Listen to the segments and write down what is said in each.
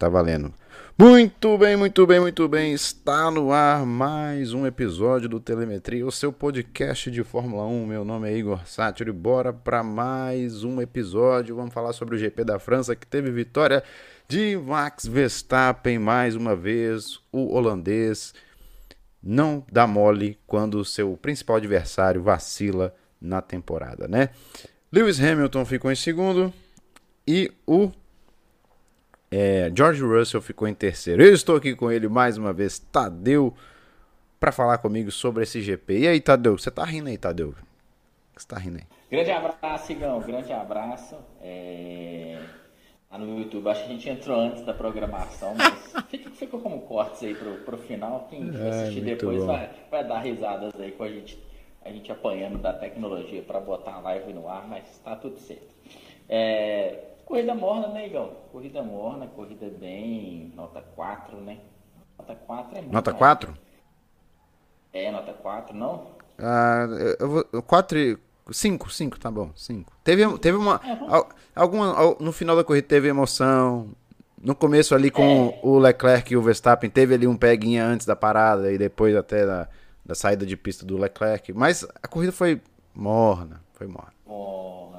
tá valendo. Muito bem, muito bem, muito bem. Está no ar mais um episódio do Telemetria, o seu podcast de Fórmula 1. Meu nome é Igor Sátiro e bora para mais um episódio. Vamos falar sobre o GP da França que teve vitória de Max Verstappen mais uma vez, o holandês não dá mole quando seu principal adversário vacila na temporada, né? Lewis Hamilton ficou em segundo e o é, George Russell ficou em terceiro. Eu estou aqui com ele mais uma vez, Tadeu, para falar comigo sobre esse GP. E aí, Tadeu? Você tá rindo aí, Tadeu? Você tá rindo aí? Grande abraço, Igão. Grande abraço. É... Lá no YouTube, acho que a gente entrou antes da programação, mas fica, fica como cortes aí pro, pro final. Quem assistir depois vai, vai dar risadas aí com a gente, a gente apanhando da tecnologia para botar a live no ar, mas tá tudo certo. É, corrida morna, né, Igão? Corrida morna, corrida bem, nota 4, né? Nota 4 é muito Nota 4? É, nota 4, não? Ah, eu vou. 4 5, 5, tá bom, 5. Teve, teve uma. É, alguma, no final da corrida teve emoção. No começo ali com é. o Leclerc e o Verstappen, teve ali um peguinha antes da parada e depois até da, da saída de pista do Leclerc. Mas a corrida foi morna, foi morna. Morosa.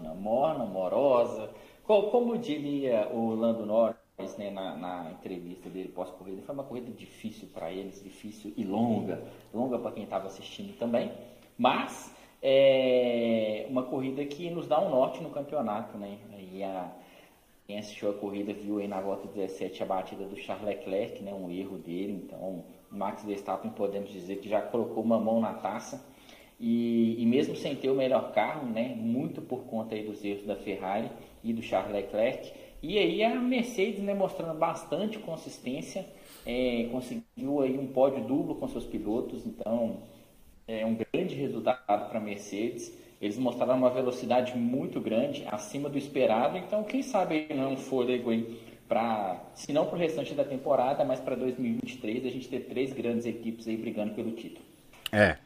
Como diria o Lando Norris né, na, na, entrevista dele pós-corrida, foi uma corrida difícil para eles, difícil e longa, longa para quem estava assistindo também, mas é uma corrida que nos dá um norte no campeonato, né? E a, quem assistiu a corrida viu aí na volta 17 a batida do Charles Leclerc, né? Um erro dele, então o Max Verstappen podemos dizer que já colocou uma mão na taça e, e, mesmo sem ter o melhor carro, né, muito por conta aí dos erros da Ferrari e do Charles Leclerc, e aí a Mercedes né, mostrando bastante consistência, é, conseguiu aí um pódio duplo com seus pilotos, então é um grande resultado para a Mercedes. Eles mostraram uma velocidade muito grande, acima do esperado, então quem sabe não fôlego aí para, se não para o restante da temporada, mas para 2023 a gente ter três grandes equipes aí brigando pelo título. É,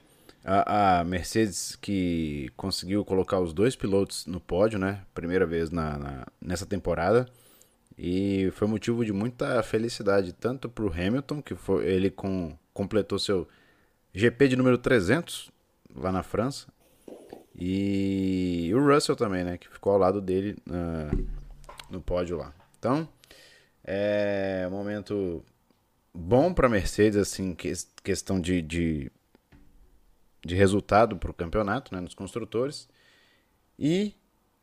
a, a, Mercedes que conseguiu colocar os dois pilotos no pódio, né? Primeira vez na, na nessa temporada. E foi motivo de muita felicidade, tanto para o Hamilton, que foi, ele com, completou seu GP de número 300 lá na França. E o Russell também, né? Que ficou ao lado dele no pódio lá. Então, é um momento bom para Mercedes, assim, que, questão de, de de resultado para o campeonato, né, nos construtores. E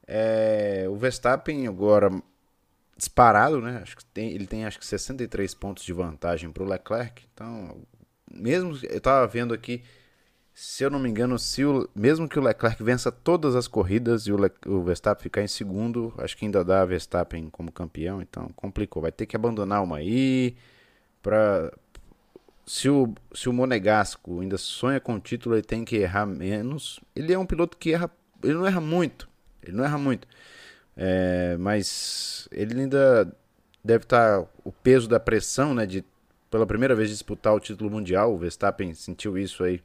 é, o Verstappen agora disparado, né? Acho que tem, ele tem acho que 63 pontos de vantagem para o Leclerc. Então, mesmo eu estava vendo aqui, se eu não me engano, se o, mesmo que o Leclerc vença todas as corridas e o, Le, o Verstappen ficar em segundo, acho que ainda dá Verstappen como campeão. Então, complicou. Vai ter que abandonar uma aí para se o, se o Monegasco ainda sonha com o título, ele tem que errar menos. Ele é um piloto que erra, ele não erra muito, ele não erra muito, é, mas ele ainda deve estar o peso da pressão, né, de pela primeira vez disputar o título mundial. O Verstappen sentiu isso aí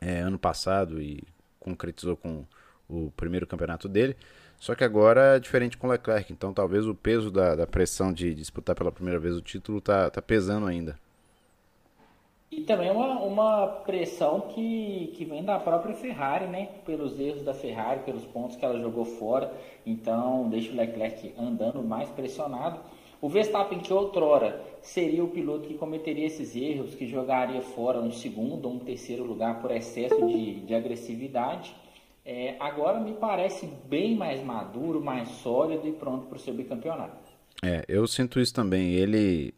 é, ano passado e concretizou com o primeiro campeonato dele. Só que agora é diferente com o Leclerc, então talvez o peso da, da pressão de disputar pela primeira vez o título tá, tá pesando ainda. E também uma, uma pressão que, que vem da própria Ferrari, né? Pelos erros da Ferrari, pelos pontos que ela jogou fora. Então, deixa o Leclerc andando mais pressionado. O Verstappen, que outrora seria o piloto que cometeria esses erros, que jogaria fora um segundo ou um terceiro lugar por excesso de, de agressividade, é, agora me parece bem mais maduro, mais sólido e pronto para o seu bicampeonato. É, eu sinto isso também. Ele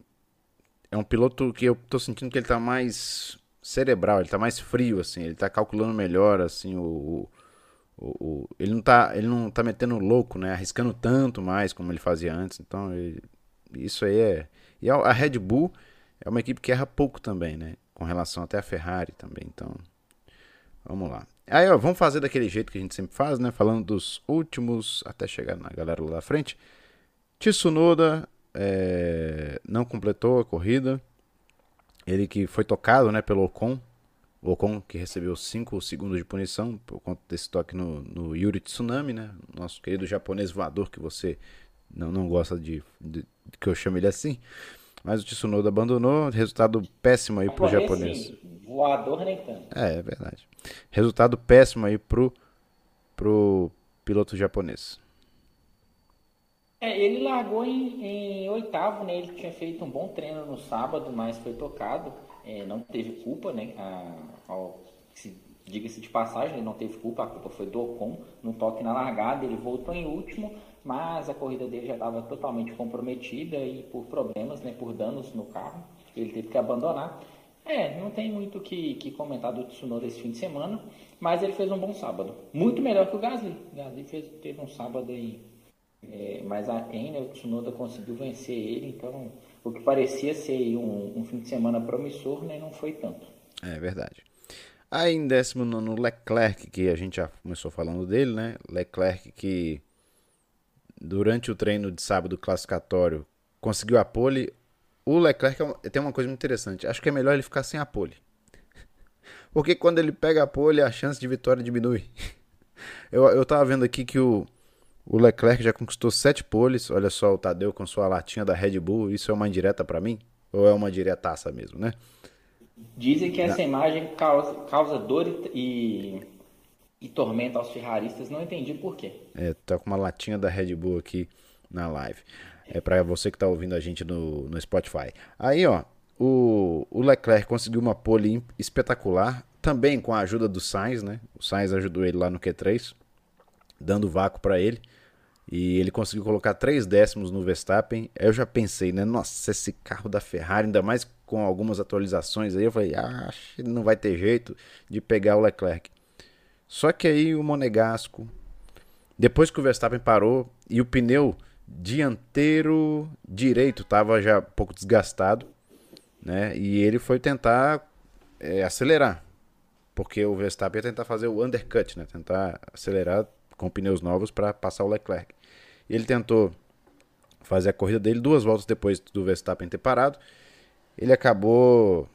é um piloto que eu tô sentindo que ele tá mais cerebral, ele tá mais frio, assim, ele tá calculando melhor, assim, o, o, o, ele não tá ele não tá metendo louco, né, arriscando tanto mais como ele fazia antes, então ele, isso aí é... E a Red Bull é uma equipe que erra pouco também, né, com relação até a Ferrari também, então... Vamos lá. Aí, ó, vamos fazer daquele jeito que a gente sempre faz, né, falando dos últimos, até chegar na galera lá da frente. Tsunoda é, não completou a corrida. Ele que foi tocado né, pelo Ocon. O Ocon que recebeu 5 segundos de punição por conta desse toque no, no Yuri Tsunami, né? Nosso querido japonês voador que você não, não gosta de, de, de que eu chame ele assim. Mas o Tsunoda abandonou, resultado péssimo aí pro japonês. voador nem tanto. É, é verdade. Resultado péssimo aí pro, pro piloto japonês. É, ele largou em, em, oitavo, né? Ele tinha feito um bom treino no sábado, mas foi tocado. É, não teve culpa, né? A, ao, diga-se de passagem, ele não teve culpa, a culpa foi do Ocon no toque na largada. Ele voltou em último, mas a corrida dele já estava totalmente comprometida e por problemas, né? Por danos no carro, ele teve que abandonar. É, não tem muito o que, que comentar do Tsunoda esse fim de semana, mas ele fez um bom sábado. Muito melhor que o Gasly. O Gasly fez, teve um sábado aí é, mas a né, o Tsunoda conseguiu vencer ele, então o que parecia ser um, um fim de semana promissor, né, não foi tanto. É verdade. Aí em 19 Leclerc, que a gente já começou falando dele, né? Leclerc que durante o treino de sábado classificatório conseguiu a pole. O Leclerc é tem uma coisa muito interessante. Acho que é melhor ele ficar sem a pole. Porque quando ele pega a pole, a chance de vitória diminui. Eu, eu tava vendo aqui que o, o Leclerc já conquistou sete poles. Olha só o Tadeu com sua latinha da Red Bull. Isso é uma indireta para mim? Ou é uma diretaça mesmo, né? Dizem que essa Não. imagem causa, causa dor e, e tormenta aos ferraristas. Não entendi por quê. É, tá com uma latinha da Red Bull aqui na live. É para você que tá ouvindo a gente no, no Spotify. Aí, ó, o, o Leclerc conseguiu uma pole espetacular. Também com a ajuda do Sainz, né? O Sainz ajudou ele lá no Q3, dando vácuo para ele. E ele conseguiu colocar três décimos no Verstappen. Eu já pensei, né? Nossa, esse carro da Ferrari, ainda mais com algumas atualizações aí, eu falei, ah, não vai ter jeito de pegar o Leclerc. Só que aí o Monegasco, depois que o Verstappen parou e o pneu dianteiro direito estava já um pouco desgastado, né? E ele foi tentar é, acelerar, porque o Verstappen ia tentar fazer o undercut, né? Tentar acelerar com pneus novos para passar o Leclerc. Ele tentou fazer a corrida dele duas voltas depois do Verstappen ter parado. Ele acabou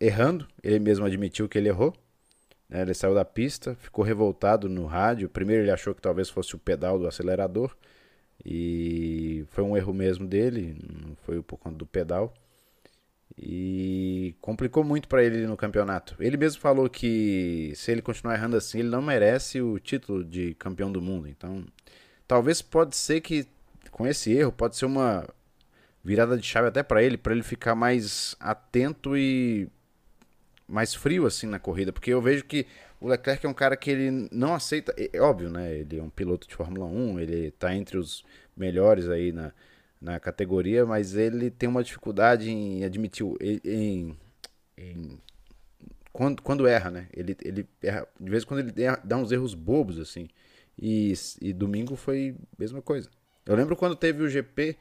errando, ele mesmo admitiu que ele errou. Né? Ele saiu da pista, ficou revoltado no rádio. Primeiro ele achou que talvez fosse o pedal do acelerador. E foi um erro mesmo dele, não foi por conta do pedal. E complicou muito para ele no campeonato. Ele mesmo falou que se ele continuar errando assim, ele não merece o título de campeão do mundo. Então, talvez pode ser que com esse erro pode ser uma virada de chave até para ele, para ele ficar mais atento e mais frio assim na corrida, porque eu vejo que o Leclerc é um cara que ele não aceita, é, é óbvio, né? Ele é um piloto de Fórmula 1, ele está entre os melhores aí na, na categoria, mas ele tem uma dificuldade em admitir em, em quando, quando erra, né? Ele, ele erra, de vez em quando ele dá uns erros bobos assim. E, e domingo foi a mesma coisa. Eu lembro quando teve o GP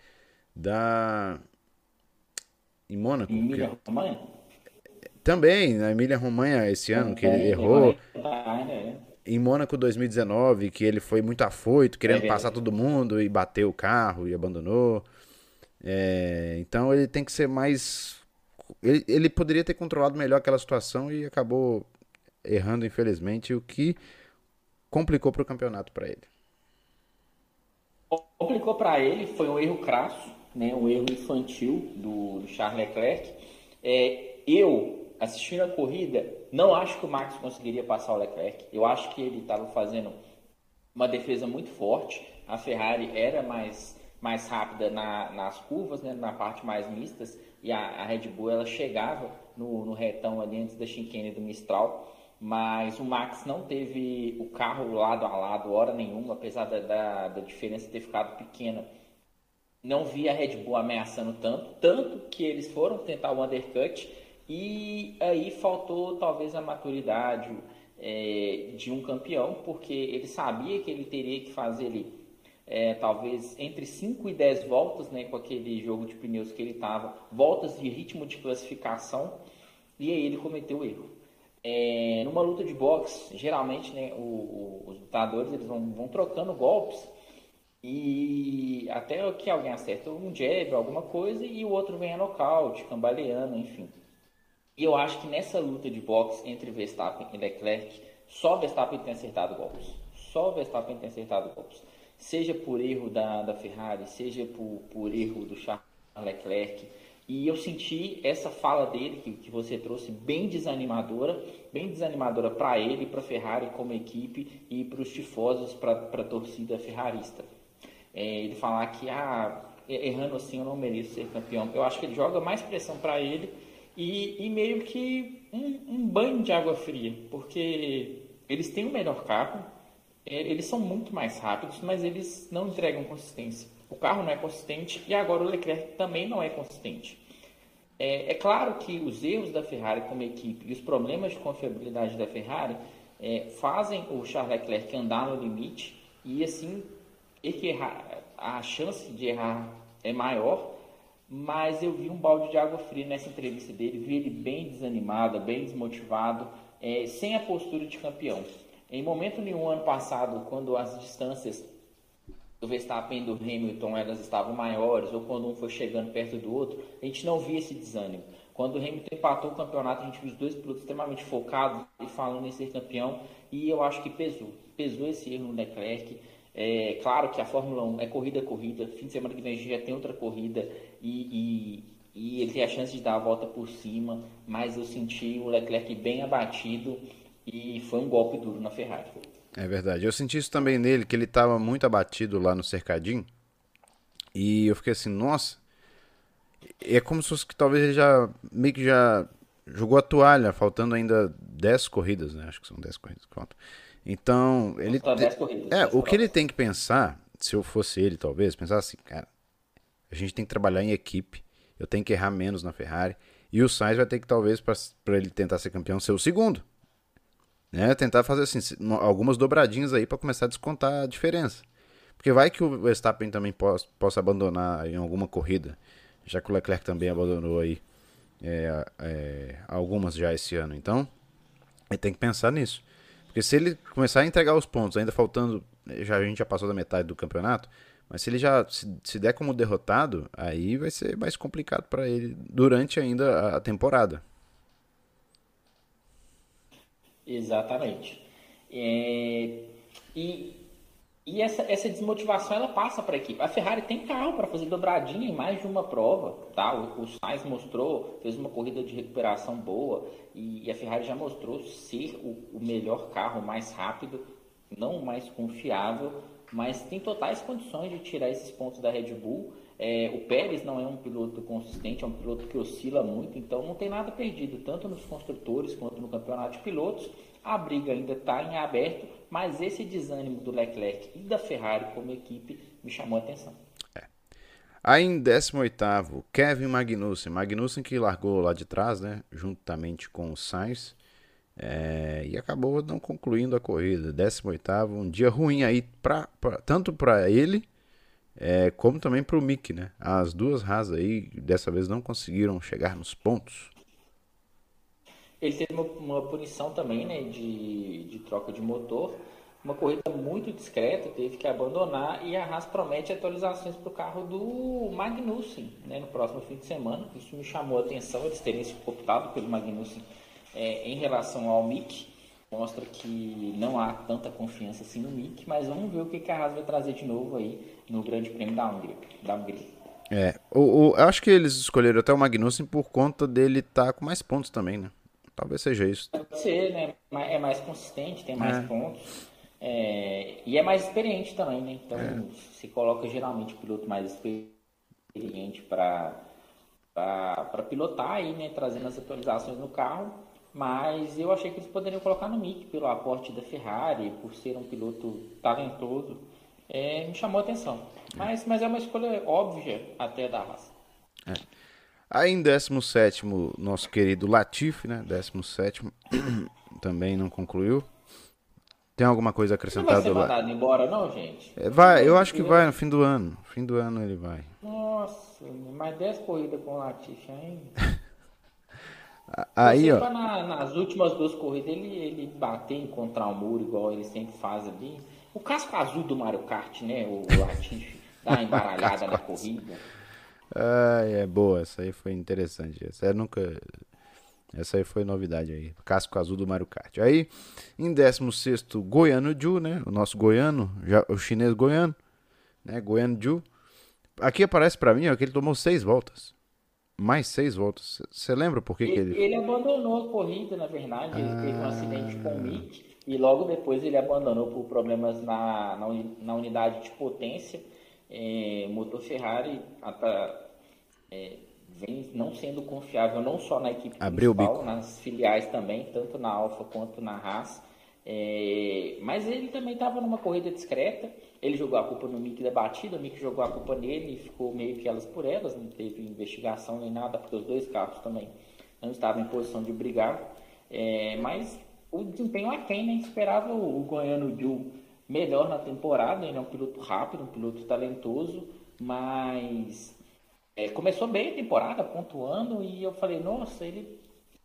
da em Mônaco. Emília que... Romanha? Também, na Emília Romanha esse ano, que ele errou. Em Mônaco 2019, que ele foi muito afoito, querendo é passar todo mundo e bateu o carro e abandonou. É, então ele tem que ser mais. Ele, ele poderia ter controlado melhor aquela situação e acabou errando, infelizmente, o que complicou para o campeonato para ele. Complicou para ele, foi um erro crasso, né, um erro infantil do, do Charles Leclerc. É, eu, assistindo a corrida, não acho que o Max conseguiria passar o Leclerc. Eu acho que ele estava fazendo uma defesa muito forte. A Ferrari era mais, mais rápida na, nas curvas, né, na parte mais mistas, e a, a Red Bull ela chegava no, no retão ali antes da chicane do Mistral mas o Max não teve o carro lado a lado hora nenhuma, apesar da, da, da diferença ter ficado pequena. Não vi a Red Bull ameaçando tanto, tanto que eles foram tentar o undercut e aí faltou talvez a maturidade é, de um campeão, porque ele sabia que ele teria que fazer ali é, talvez entre 5 e 10 voltas né, com aquele jogo de pneus que ele estava, voltas de ritmo de classificação, e aí ele cometeu o erro. É, numa luta de boxe, geralmente né, o, o, os lutadores eles vão, vão trocando golpes e até que alguém acerta um jab, alguma coisa, e o outro vem a nocaute, cambaleando, enfim. E eu acho que nessa luta de boxe entre Verstappen e Leclerc, só Verstappen tem acertado golpes. Só Verstappen tem acertado golpes. seja por erro da, da Ferrari, seja por, por erro do Charles Leclerc. E eu senti essa fala dele, que, que você trouxe, bem desanimadora, bem desanimadora para ele, para a Ferrari como equipe e para os tifosos, para a torcida ferrarista. É, ele falar que, ah, errando assim eu não mereço ser campeão. Eu acho que ele joga mais pressão para ele e, e, meio que um, um banho de água fria, porque eles têm o melhor carro, é, eles são muito mais rápidos, mas eles não entregam consistência. O carro não é consistente e agora o Leclerc também não é consistente. É, é claro que os erros da Ferrari como equipe e os problemas de confiabilidade da Ferrari é, fazem o Charles Leclerc andar no limite e assim errar, a chance de errar é maior, mas eu vi um balde de água fria nessa entrevista dele, vi ele bem desanimado, bem desmotivado, é, sem a postura de campeão. Em momento nenhum, ano passado, quando as distâncias do Verstappen e do Hamilton elas estavam maiores, ou quando um foi chegando perto do outro, a gente não via esse desânimo. Quando o Hamilton empatou o campeonato, a gente viu os dois pilotos extremamente focados e falando em ser campeão, e eu acho que pesou. Pesou esse erro no Leclerc. É claro que a Fórmula 1 é corrida corrida, fim de semana que vem a gente já tem outra corrida e, e, e ele tem a chance de dar a volta por cima, mas eu senti o Leclerc bem abatido e foi um golpe duro na Ferrari. É verdade. Eu senti isso também nele, que ele estava muito abatido lá no cercadinho. E eu fiquei assim, nossa. É como se fosse que talvez ele já meio que já jogou a toalha, faltando ainda 10 corridas, né? Acho que são 10 corridas que faltam. Então, ele. Corridas, é, o que ele tem que pensar, se eu fosse ele, talvez, pensar assim, cara, a gente tem que trabalhar em equipe, eu tenho que errar menos na Ferrari. E o Sainz vai ter que, talvez, para ele tentar ser campeão, ser o segundo. Né? Tentar fazer assim, algumas dobradinhas aí para começar a descontar a diferença. Porque vai que o Verstappen também possa, possa abandonar em alguma corrida, já que o Leclerc também abandonou aí é, é, algumas já esse ano. Então, ele tem que pensar nisso. Porque se ele começar a entregar os pontos, ainda faltando, já a gente já passou da metade do campeonato, mas se ele já se, se der como derrotado, aí vai ser mais complicado para ele durante ainda a, a temporada. Exatamente. É, e e essa, essa desmotivação ela passa para a equipe. A Ferrari tem carro para fazer dobradinha em mais de uma prova. Tá? O, o Sainz mostrou, fez uma corrida de recuperação boa e, e a Ferrari já mostrou ser o, o melhor carro, mais rápido, não mais confiável, mas tem totais condições de tirar esses pontos da Red Bull. É, o Pérez não é um piloto consistente, é um piloto que oscila muito, então não tem nada perdido, tanto nos construtores quanto no campeonato de pilotos. A briga ainda está em aberto, mas esse desânimo do Leclerc e da Ferrari como equipe me chamou a atenção. É. Aí em 18, Kevin Magnussen. Magnussen que largou lá de trás, né? Juntamente com o Sainz. É, e acabou não concluindo a corrida. 18, um dia ruim aí, pra, pra tanto para ele é, como também para o Mick, né? As duas Haas aí dessa vez não conseguiram chegar nos pontos. Ele teve uma, uma punição também, né, de, de troca de motor, uma corrida muito discreta, teve que abandonar e a Haas promete atualizações para o carro do Magnussen, né, no próximo fim de semana. Isso me chamou a atenção, eles terem se optado pelo Magnussen é, em relação ao Mick mostra que não há tanta confiança assim no Mick, mas vamos ver o que, a Haas vai trazer de novo aí no Grande Prêmio da Hungria. Da Hungria. É, o, o, eu acho que eles escolheram até o Magnussen por conta dele estar tá com mais pontos também, né? Talvez seja isso. Pode ser, né? É mais consistente, tem mais é. pontos. É, e é mais experiente também, né? Então é. se coloca geralmente o piloto mais experiente para pilotar aí, né? Trazendo as atualizações no carro. Mas eu achei que eles poderiam colocar no Mick pelo aporte da Ferrari, por ser um piloto talentoso. É, me chamou a atenção. Mas, mas é uma escolha óbvia até da raça. É. Aí em 17, nosso querido Latifi, né? 17 também não concluiu. Tem alguma coisa acrescentada? Não vai ser mandado embora, não, gente? É, vai, eu acho que vai no fim do ano. No fim do ano ele vai. Nossa, mais 10 corridas com o Latifi ainda. Aí, ó. Na, nas últimas duas corridas ele, ele bater, encontrar o um muro, igual ele sempre faz ali. O casco azul do Mario Kart, né? O Latifi dá uma embaralhada na corrida. Ah, é boa, essa aí foi interessante. Essa nunca. Essa aí foi novidade aí. Casco azul do Mario Kart. Aí, em 16, Goiano Ju, né? O nosso goiano, já, o chinês goiano. né? Guanju. Aqui aparece para mim ó, que ele tomou seis voltas. Mais seis voltas. Você lembra por que, ele, que ele... ele abandonou a corrida, na verdade. Ele ah... teve um acidente com o Mick e logo depois ele abandonou por problemas na, na, na unidade de potência. É, motor Ferrari é, vem não sendo confiável não só na equipe Abriu principal, nas filiais também, tanto na Alfa quanto na Haas. É, mas ele também estava numa corrida discreta. Ele jogou a culpa no Mick da batida, o Mick jogou a culpa nele e ficou meio que elas por elas. Não teve investigação nem nada, porque os dois carros também não estavam em posição de brigar. É, mas o desempenho aquém, né? Esperava o, o Goiano Ju melhor na temporada. Ele é um piloto rápido, um piloto talentoso, mas é, começou bem a temporada, pontuando. E eu falei, nossa, ele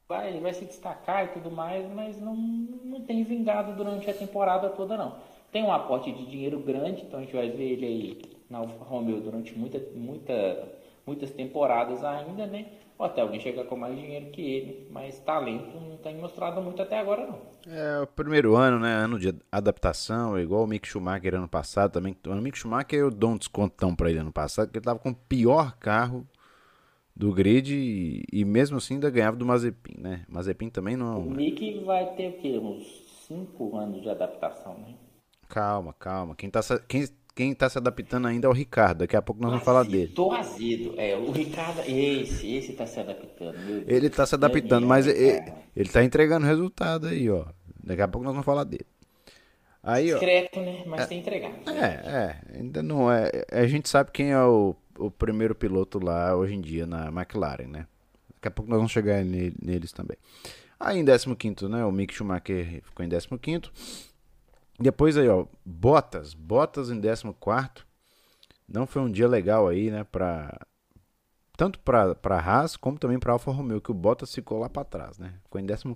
vai, ele vai se destacar e tudo mais, mas não, não tem vingado durante a temporada toda não. Tem um aporte de dinheiro grande, então a gente vai ver ele aí na Alfa Romeo durante muita, muita, muitas temporadas ainda, né? Ou até alguém chegar com mais dinheiro que ele, mas talento não tem mostrado muito até agora não. É o primeiro ano, né? Ano de adaptação, igual o Mick Schumacher ano passado também. O Mick Schumacher eu dou um descontão para ele ano passado, porque ele tava com o pior carro do grid e, e, mesmo assim ainda ganhava do Mazepin, né? Mazepin também não. O Mick vai ter o quê? Uns 5 anos de adaptação, né? Calma, calma. Quem tá, quem, quem tá se adaptando ainda é o Ricardo. Daqui a pouco nós vamos falar dele. Tô azedo. É, o Ricardo, esse, esse tá se adaptando. Ele tá se adaptando, mas ele, ele tá entregando resultado aí, ó. Daqui a pouco nós vamos falar dele. Aí, Discreto, ó, né? Mas é, tem entregado. É, é. Ainda não é. A gente sabe quem é o o primeiro piloto lá hoje em dia na McLaren, né? Daqui a pouco nós vamos chegar neles também. Aí em 15, né? O Mick Schumacher ficou em 15. Depois aí, ó, Bottas, Bottas em 14. Não foi um dia legal aí, né, para tanto para para Haas como também para Alfa Romeo, que o Bottas ficou lá para trás, né? Ficou em 14.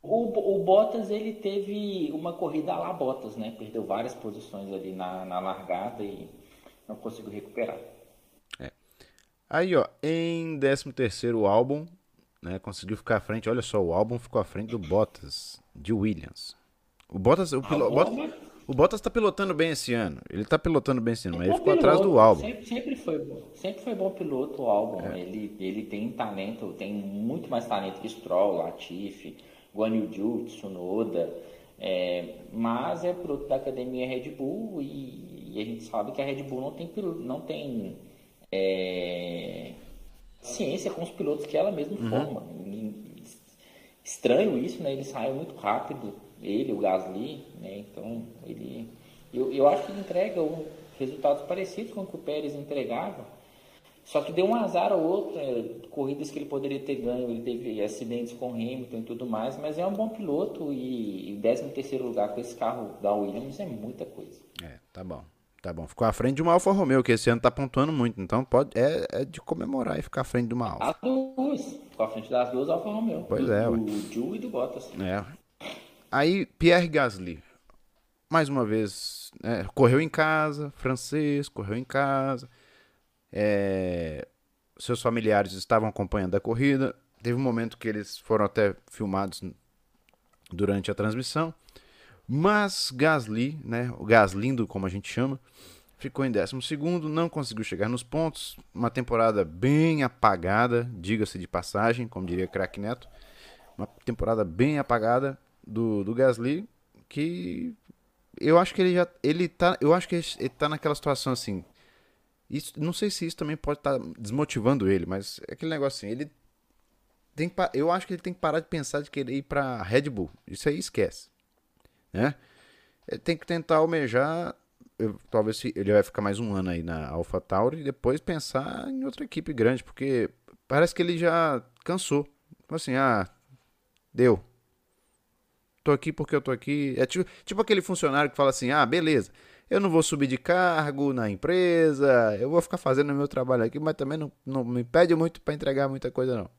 O, o Bottas ele teve uma corrida lá Bottas, né? Perdeu várias posições ali na, na largada e não conseguiu recuperar. Aí, ó, em 13 terceiro o álbum, né, conseguiu ficar à frente. Olha só, o álbum ficou à frente do Bottas, de Williams. O Bottas, o, pilo, Bottas, o Bottas tá pilotando bem esse ano. Ele tá pilotando bem esse ano, mas ele ficou piloto, atrás do álbum. Sempre, sempre, foi bom. Sempre foi bom piloto o álbum. É. Ele, ele tem talento, tem muito mais talento que Stroll, Latifi, Guan Yu Tsunoda. É, mas é piloto da academia Red Bull e, e, a gente sabe que a Red Bull não tem, não tem é, ciência com os pilotos que ela mesma uhum. forma. Estranho isso, né? Ele saiu muito rápido, ele, o Gasly, né? Então, ele. Eu, eu acho que ele entrega um, resultados parecidos com o que o Pérez entregava. Só que deu um azar ou outro, né? corridas que ele poderia ter ganho, ele teve acidentes com Hamilton e tudo mais, mas é um bom piloto e, e 13 terceiro lugar com esse carro da Williams é muita coisa. É, tá bom. Tá bom, ficou à frente de uma Alfa Romeo, que esse ano tá pontuando muito. Então pode, é, é de comemorar e ficar à frente de uma Alfa. As duas. Ficou à frente das duas Alfa Romeo. Pois do, é. Do Ju e do Bottas. É. Aí, Pierre Gasly. Mais uma vez, é, correu em casa, francês, correu em casa. É, seus familiares estavam acompanhando a corrida. Teve um momento que eles foram até filmados durante a transmissão. Mas Gasly, né, o Gaslindo, como a gente chama, ficou em 12, não conseguiu chegar nos pontos. Uma temporada bem apagada, diga-se de passagem, como diria Crack Neto. Uma temporada bem apagada do, do Gasly, que eu acho que ele já. Ele tá, eu acho que ele tá naquela situação assim. Isso, não sei se isso também pode estar tá desmotivando ele, mas é aquele negócio assim, ele tem eu acho que ele tem que parar de pensar de querer ir para Red Bull. Isso aí esquece né? Ele tem que tentar almejar, eu, talvez ele vai ficar mais um ano aí na AlphaTauri e depois pensar em outra equipe grande, porque parece que ele já cansou. Assim, ah, deu. Tô aqui porque eu tô aqui. É tipo, tipo aquele funcionário que fala assim: ah, beleza, eu não vou subir de cargo na empresa, eu vou ficar fazendo meu trabalho aqui, mas também não, não me pede muito para entregar muita coisa, não.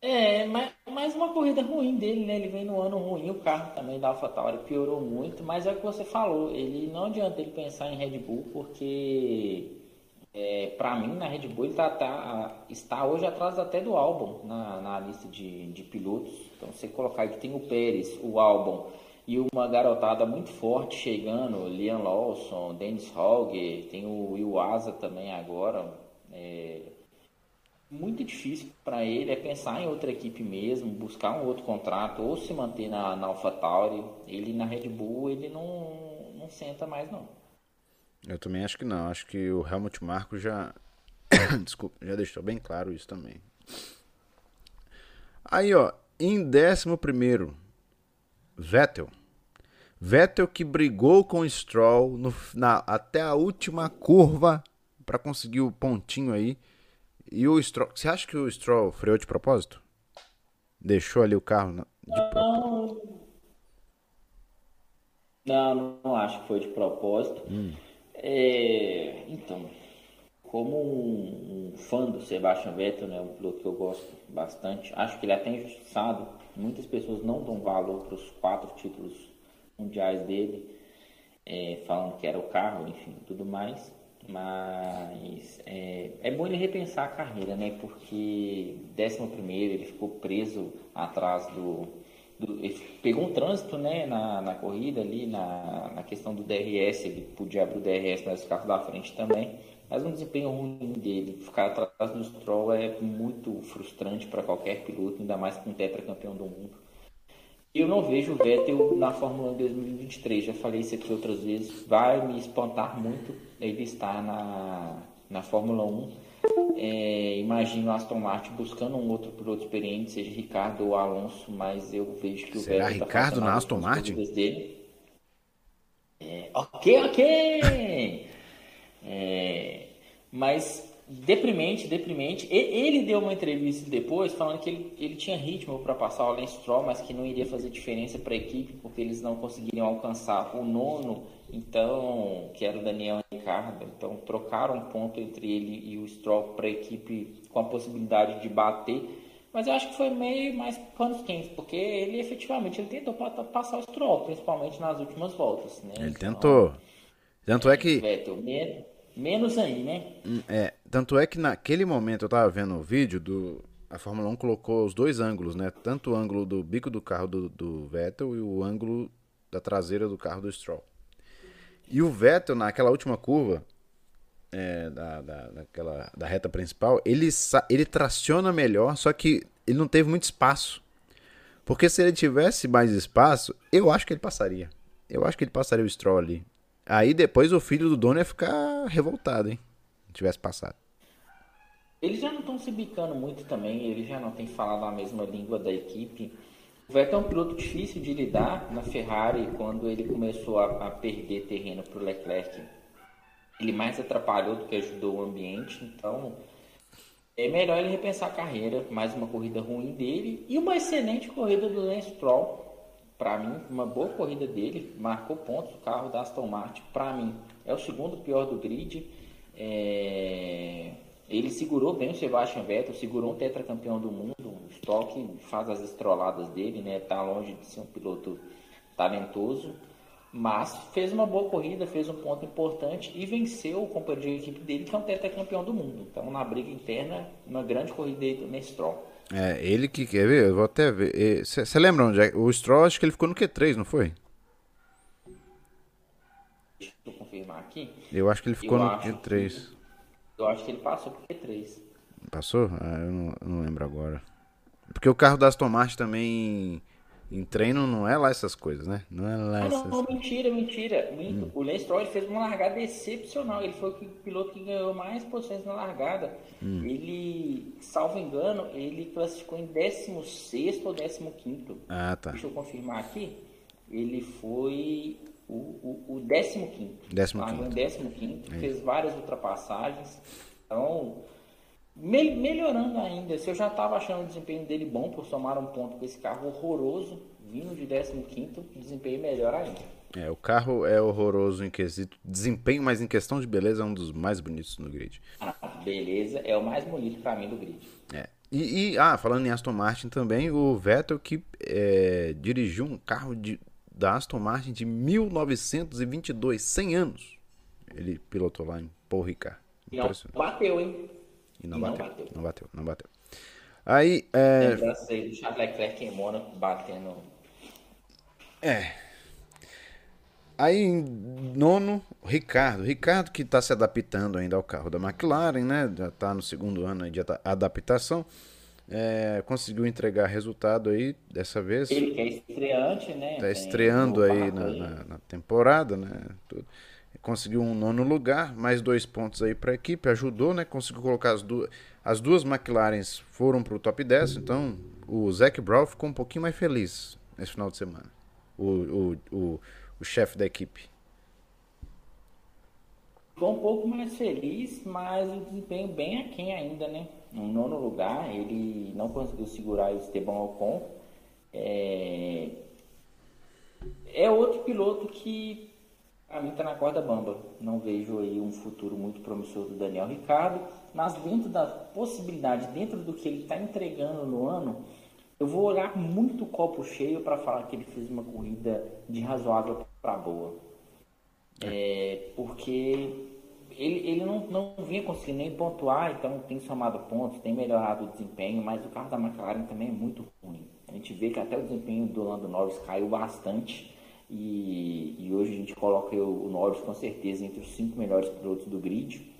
É, mas, mais uma corrida ruim dele, né? Ele vem no ano ruim, o carro também da AlphaTauri piorou muito, mas é o que você falou, ele não adianta ele pensar em Red Bull, porque é, para mim na Red Bull ele tá, tá, está hoje atrás até do álbum na, na lista de, de pilotos. Então você colocar que tem o Pérez, o álbum e uma garotada muito forte chegando, Liam Lawson, Dennis Hogg, tem o Iwasa também agora. É, muito difícil para ele é pensar em outra equipe mesmo, buscar um outro contrato ou se manter na, na AlphaTauri. Ele na Red Bull ele não, não senta mais não. Eu também acho que não. Acho que o Helmut Marko já desculpa, já deixou bem claro isso também. Aí, ó, em décimo primeiro, Vettel. Vettel que brigou com o Stroll no, na, até a última curva para conseguir o pontinho aí. E o Stroll, você acha que o Stroll freou de propósito? Deixou ali o carro de propósito? Não, não acho que foi de propósito. Hum. É, então, como um, um, fã do Sebastian Vettel, né, um piloto que eu gosto bastante, acho que ele é até injustiçado. Muitas pessoas não dão valor para os quatro títulos mundiais dele, é, falando que era o carro, enfim, tudo mais. Mas é, é, bom ele repensar a carreira, né? Porque décimo primeiro ele ficou preso atrás do, do ele pegou um trânsito, né? Na, na corrida ali, na, na questão do DRS, ele podia abrir o DRS, mas os carros da frente também. Mas um desempenho ruim dele, ficar atrás do Stroll é muito frustrante para qualquer piloto, ainda mais com um tetracampeão do mundo. Eu não vejo o Vettel na Fórmula 1 2023, já falei isso aqui outras vezes. Vai me espantar muito ele estar na, na Fórmula 1. É, imagino Aston Martin buscando um outro piloto experiente, seja Ricardo ou Alonso, mas eu vejo que o Será Vettel tá Ricardo na Aston Martin? Dele. É, ok, ok! É, mas deprimente, deprimente. Ele deu uma entrevista depois falando que ele, ele tinha ritmo para passar o Lance Stroll, mas que não iria fazer diferença para a equipe porque eles não conseguiriam alcançar o nono, então que era o Daniel Ricciardo. Então trocaram um ponto entre ele e o Stroll para a equipe com a possibilidade de bater. Mas eu acho que foi meio mais panos quentes, porque ele efetivamente ele tentou passar o Stroll, principalmente nas últimas voltas. Né? Ele então, tentou. Tanto é que. Vettel, Menos aí, né? Hum, é, tanto é que naquele momento eu tava vendo o vídeo do. A Fórmula 1 colocou os dois ângulos, né? Tanto o ângulo do bico do carro do, do Vettel e o ângulo da traseira do carro do Stroll. E o Vettel, naquela última curva, é, da, da, daquela, da reta principal, ele, ele traciona melhor, só que ele não teve muito espaço. Porque se ele tivesse mais espaço, eu acho que ele passaria. Eu acho que ele passaria o Stroll ali. Aí depois o filho do dono ia ficar revoltado, hein? Se tivesse passado. Eles já não estão se bicando muito também, eles já não têm falado a mesma língua da equipe. O Vettel é um piloto difícil de lidar na Ferrari quando ele começou a, a perder terreno para o Leclerc. Ele mais atrapalhou do que ajudou o ambiente, então é melhor ele repensar a carreira. Mais uma corrida ruim dele e uma excelente corrida do Lance Stroll para mim, uma boa corrida dele, marcou pontos. O carro da Aston Martin, para mim, é o segundo pior do grid. É... Ele segurou bem o Sebastian Vettel, segurou um tetracampeão do mundo. O Stock faz as estroladas dele, né? Tá longe de ser um piloto talentoso, mas fez uma boa corrida, fez um ponto importante e venceu o companheiro de equipe dele, que é um tetracampeão do mundo. Então, na briga interna, uma grande corrida do Stroll. É, ele que quer ver, eu vou até ver. Você lembra onde é? O Stroll, acho que ele ficou no Q3, não foi? Deixa eu confirmar aqui. Eu acho que ele ficou eu no Q3. Que, eu acho que ele passou pro Q3. Passou? Ah, eu não, eu não lembro agora. Porque o carro da Aston Martin também em treino não é lá essas coisas, né? Não é lá ah, essas... não, mentira, mentira. Hum. O Lance Stroll fez uma largada excepcional. Ele foi o piloto que ganhou mais posições na largada. Hum. Ele, salvo engano, ele classificou em 16 ou 15. Ah, tá. Deixa eu confirmar aqui. Ele foi o, o, o 15. 15. Largou em 15, é fez várias ultrapassagens. Então, me, melhorando ainda. Se eu já estava achando o desempenho dele bom por somar um ponto com esse carro horroroso, vindo de 15, desempenho melhor ainda. É, o carro é horroroso em quesito desempenho, mas em questão de beleza é um dos mais bonitos no grid. Ah, beleza é o mais bonito para mim do grid. É. E, e, ah, falando em Aston Martin também, o Vettel que é, dirigiu um carro de, da Aston Martin de 1922, 100 anos. Ele pilotou lá em Paul Ricard. Não, bateu, hein? E não, e bateu, não bateu. Não bateu, não bateu. Aí. É... Lembrança aí do Charles Leclerc em Mônaco batendo. É. Aí em nono, Ricardo. Ricardo que está se adaptando ainda ao carro da McLaren, né? Já está no segundo ano de adaptação. É, conseguiu entregar resultado aí dessa vez. Ele que é estreante, né? Está estreando aí na, na, na, temporada, né? Tudo. Conseguiu um nono lugar, mais dois pontos aí para a equipe, ajudou, né? Conseguiu colocar as duas. As duas McLarens foram para o top 10, então o Zac Brown ficou um pouquinho mais feliz nesse final de semana. O, o, o, o chefe da equipe. Ficou um pouco mais feliz, mas o desempenho bem aquém ainda, né? No nono lugar, ele não conseguiu segurar o Esteban Ocon. É, é outro piloto que a mim está na corda bamba. Não vejo aí um futuro muito promissor do Daniel Ricardo, mas dentro da possibilidade, dentro do que ele está entregando no ano, eu vou olhar muito copo cheio para falar que ele fez uma corrida de razoável para boa. É, porque ele, ele não, não vinha conseguindo nem pontuar, então tem somado pontos, tem melhorado o desempenho, mas o carro da McLaren também é muito ruim. A gente vê que até o desempenho do Lando Norris caiu bastante e, e hoje a gente coloca o, Norris com certeza entre os cinco melhores pilotos do grid.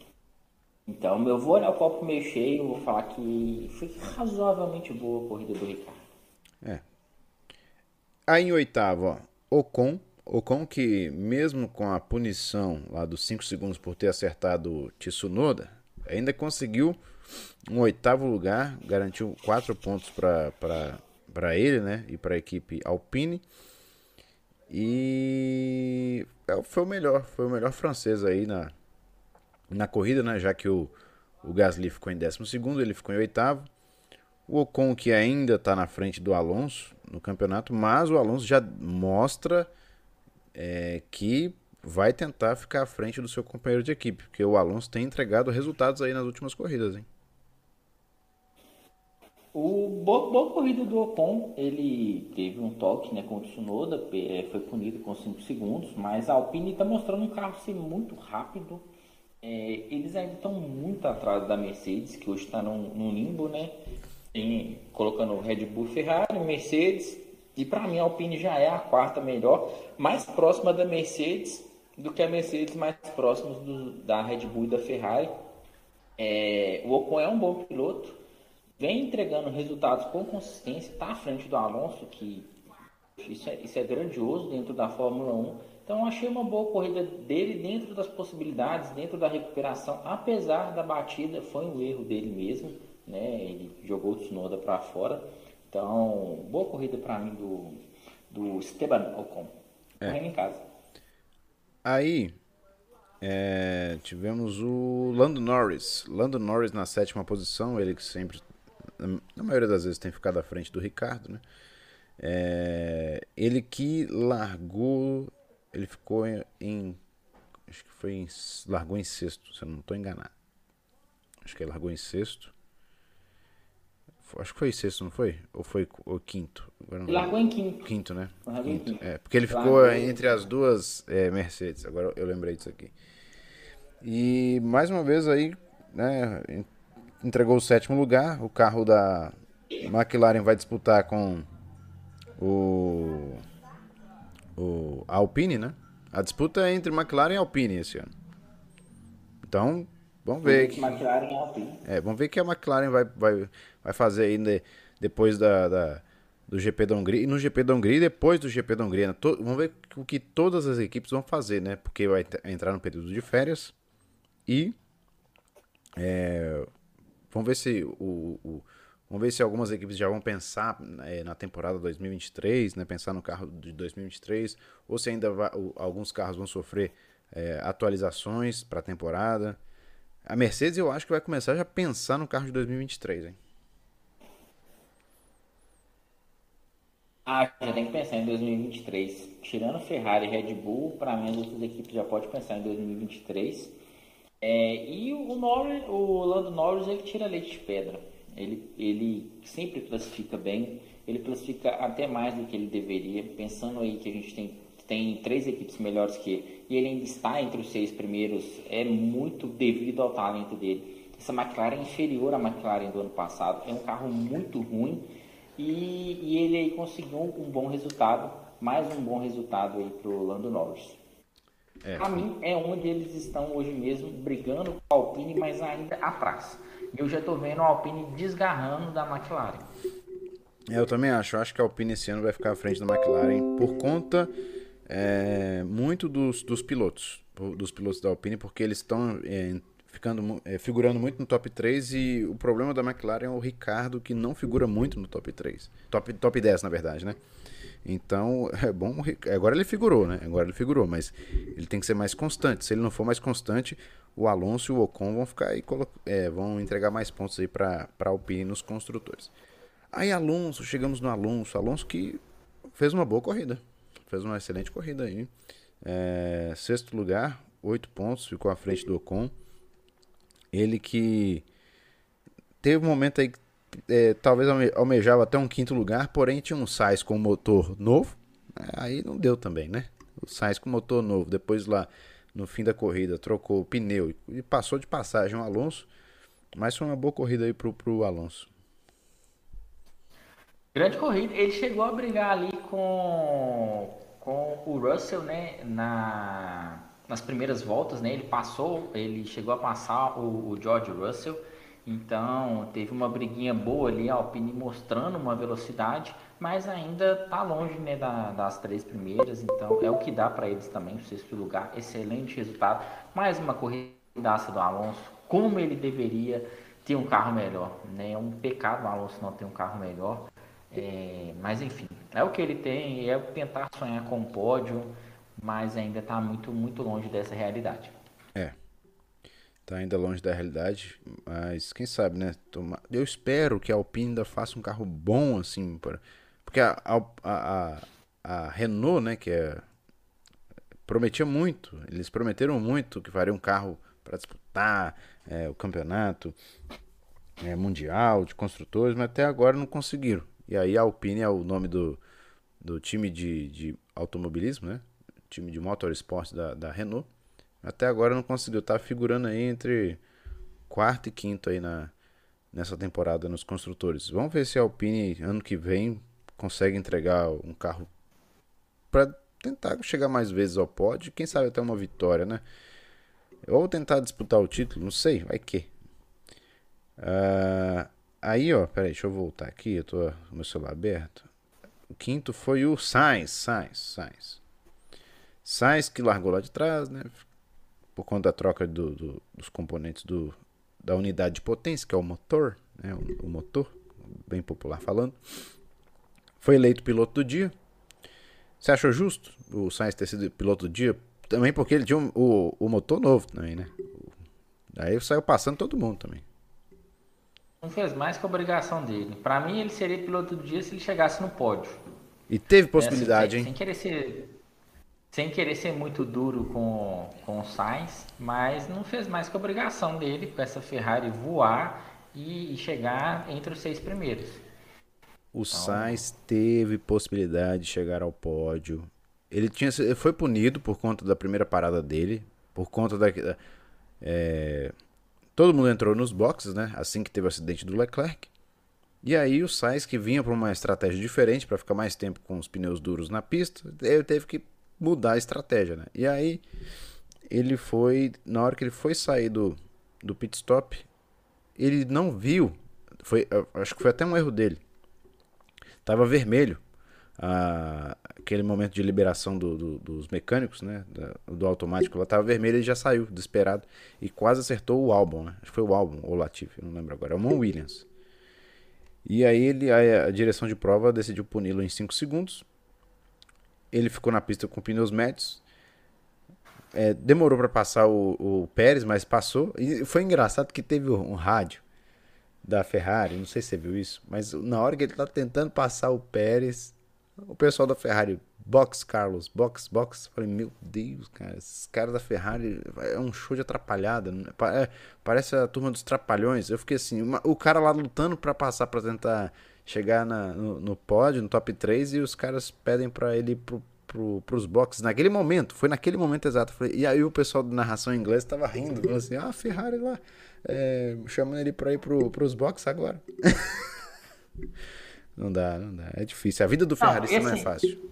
Então eu vou olhar o copo meio cheio, vou falar que foi razoavelmente boa a corrida do Ricardo. É. Aí em oitavo, ó, Ocon. Ocon que mesmo com a punição lá dos 5 segundos por ter acertado o Tsunoda, ainda conseguiu um oitavo lugar, garantiu quatro pontos para ele né, e para a equipe Alpine. E é, foi o melhor, foi o melhor francês aí na, na corrida, né? Já que o, o Gasly ficou em 12 ele ficou em oitavo. O Ocon que ainda está na frente do Alonso no campeonato, mas o Alonso já mostra é, que vai tentar ficar à frente do seu companheiro de equipe, porque o Alonso tem entregado resultados aí nas últimas corridas, hein? O boa, boa, corrida do Ocon, ele teve um toque né, com o Tsunoda, é, foi punido com 5 segundos, mas a Alpine está mostrando um carro ser muito rápido. É, eles ainda estão muito atrás da Mercedes, que hoje está num, limbo, né? Colocando Red Bull, Ferrari, Mercedes, e para mim a Alpine já é a quarta melhor, mais próxima da Mercedes do que a Mercedes mais próxima do, da Red Bull e da Ferrari. É, o Ocon é um bom piloto, vem entregando resultados com consistência, está à frente do Alonso, que isso é, isso é grandioso dentro da Fórmula 1. Então achei uma boa corrida dele dentro das possibilidades, dentro da recuperação, apesar da batida, foi um erro dele mesmo, né? Ele jogou o Tsunoda para fora. Então, boa corrida para mim do, do Esteban Ocon. É. Correndo em casa. Aí, é, tivemos o Lando Norris. Lando Norris na sétima posição, ele que sempre na maioria das vezes tem ficado à frente do Ricardo, né? É, ele que largou, ele ficou em, em, acho que foi em, largou em sexto, se eu não estou enganado. Acho que ele largou em sexto. Acho que foi sexto, não foi? Ou foi o quinto? Agora largou em quinto. Quinto, né? Quinto. Quinto. É, porque ele ficou entre as duas é, Mercedes. Agora eu lembrei disso aqui. E mais uma vez aí, né, entregou o sétimo lugar. O carro da McLaren vai disputar com o, o Alpine, né? A disputa é entre McLaren e Alpine esse ano. Então, vamos ver. Que, McLaren e Alpine. É, vamos ver que a McLaren vai, vai, vai fazer ainda depois da, da do GP da Hungria. E no GP da Hungria e depois do GP da Hungria. Né? vamos ver o que todas as equipes vão fazer, né? Porque vai entrar no período de férias. E é, Vamos ver se o, o vamos ver se algumas equipes já vão pensar é, na temporada 2023, né, pensar no carro de 2023, ou se ainda vai, alguns carros vão sofrer é, atualizações para a temporada. A Mercedes eu acho que vai começar já a pensar no carro de 2023, hein? Ah, já tem que pensar em 2023. Tirando Ferrari e Red Bull, para mim as outras equipes já pode pensar em 2023. É, e o, Norris, o Lando Norris ele tira leite de pedra. Ele, ele sempre classifica bem, ele classifica até mais do que ele deveria. Pensando aí que a gente tem, tem três equipes melhores que ele, e ele ainda está entre os seis primeiros, é muito devido ao talento dele. Essa McLaren é inferior à McLaren do ano passado, é um carro muito ruim e, e ele aí conseguiu um bom resultado, mais um bom resultado aí para o Lando Norris. É. Para mim, é onde eles estão hoje mesmo, brigando com a Alpine, mas ainda atrás. Eu já estou vendo a Alpine desgarrando da McLaren. É, eu também acho. Eu acho que a Alpine esse ano vai ficar à frente da McLaren por conta é, muito dos, dos pilotos, dos pilotos da Alpine, porque eles estão é, ficando é, figurando muito no top 3 e o problema da McLaren é o Ricardo que não figura muito no top 3. Top, top 10, na verdade, né? Então, é bom. Agora ele figurou, né? Agora ele figurou, mas ele tem que ser mais constante. Se ele não for mais constante, o Alonso e o Ocon vão ficar aí, é, vão entregar mais pontos aí para Alpine nos construtores. Aí Alonso, chegamos no Alonso. Alonso que fez uma boa corrida. Fez uma excelente corrida aí. É, sexto lugar, oito pontos, ficou à frente do Ocon. Ele que teve um momento aí que é, talvez almejava até um quinto lugar, porém tinha um Sainz com motor novo. É, aí não deu também, né? O Sainz com motor novo. Depois lá no fim da corrida trocou o pneu e passou de passagem o Alonso. Mas foi uma boa corrida aí pro, pro Alonso. Grande corrida. Ele chegou a brigar ali com, com o Russell, né? Na, nas primeiras voltas, né? Ele passou, ele chegou a passar o, o George Russell. Então teve uma briguinha boa ali, a Alpine mostrando uma velocidade, mas ainda tá longe né, da, das três primeiras. Então é o que dá para eles também, o sexto lugar. Excelente resultado. Mais uma corridaça do Alonso, como ele deveria ter um carro melhor. Né? É um pecado o Alonso não ter um carro melhor. É, mas enfim, é o que ele tem, é tentar sonhar com o pódio, mas ainda está muito, muito longe dessa realidade. É. Está ainda longe da realidade, mas quem sabe, né? Eu espero que a Alpine ainda faça um carro bom, assim, porque a, a, a, a Renault, né, que é prometia muito, eles prometeram muito que faria um carro para disputar é, o campeonato é, mundial de construtores, mas até agora não conseguiram. E aí a Alpine é o nome do, do time de, de automobilismo, né? Time de motorsport da, da Renault. Até agora não conseguiu. Tá figurando aí entre quarto e quinto aí na, nessa temporada nos construtores. Vamos ver se a Alpine ano que vem consegue entregar um carro para tentar chegar mais vezes ao pódio. Quem sabe até uma vitória, né? Ou tentar disputar o título, não sei, vai que. Uh, Aí, ó, peraí, deixa eu voltar aqui, eu tô com meu celular aberto. O quinto foi o Sainz, Sainz, Sainz. Sainz que largou lá de trás, né? Por conta da troca do, do, dos componentes do, da unidade de potência, que é o motor, né? O, o motor, bem popular falando. Foi eleito piloto do dia. Você achou justo o Sainz ter sido piloto do dia? Também porque ele tinha um, o, o motor novo também, né? Aí saiu passando todo mundo também. Não fez mais que a obrigação dele. Para mim, ele seria piloto do dia se ele chegasse no pódio. E teve possibilidade, é, sem, hein? Sem querer ser, sem querer ser muito duro com, com o Sainz, mas não fez mais que a obrigação dele com essa Ferrari voar e, e chegar entre os seis primeiros. O então... Sainz teve possibilidade de chegar ao pódio. Ele tinha, foi punido por conta da primeira parada dele, por conta da. É, Todo mundo entrou nos boxes, né? Assim que teve o acidente do Leclerc. E aí o Sainz, que vinha para uma estratégia diferente, para ficar mais tempo com os pneus duros na pista, ele teve que mudar a estratégia, né? E aí ele foi, na hora que ele foi sair do, do pit stop, ele não viu, foi, acho que foi até um erro dele. Tava vermelho a, aquele momento de liberação do, do, dos mecânicos, né? do automático, ela estava vermelha e já saiu, desesperado. E quase acertou o álbum, né? Acho que foi o álbum, ou o Latifi, não lembro agora. É o Mon Williams. E aí ele, a, a direção de prova decidiu puni-lo em 5 segundos. Ele ficou na pista com pneus médios. É, demorou para passar o, o Pérez, mas passou. E foi engraçado que teve um rádio da Ferrari, não sei se você viu isso, mas na hora que ele tá tentando passar o Pérez, o pessoal da Ferrari, box, Carlos, box, box. Falei, meu Deus, cara, esses caras da Ferrari é um show de atrapalhada. Né? É, parece a turma dos trapalhões. Eu fiquei assim, uma, o cara lá lutando para passar, para tentar chegar na, no, no pódio, no top 3, e os caras pedem para ele ir pro, pro, pros boxes naquele momento. Foi naquele momento exato. Falei, e aí o pessoal de narração em inglês tava rindo, falou assim: ah, a Ferrari lá, é, chamando ele pra ir pro, pros boxes agora. Não dá, não dá. É difícil. A vida do Ferrarista não, não é assim, fácil.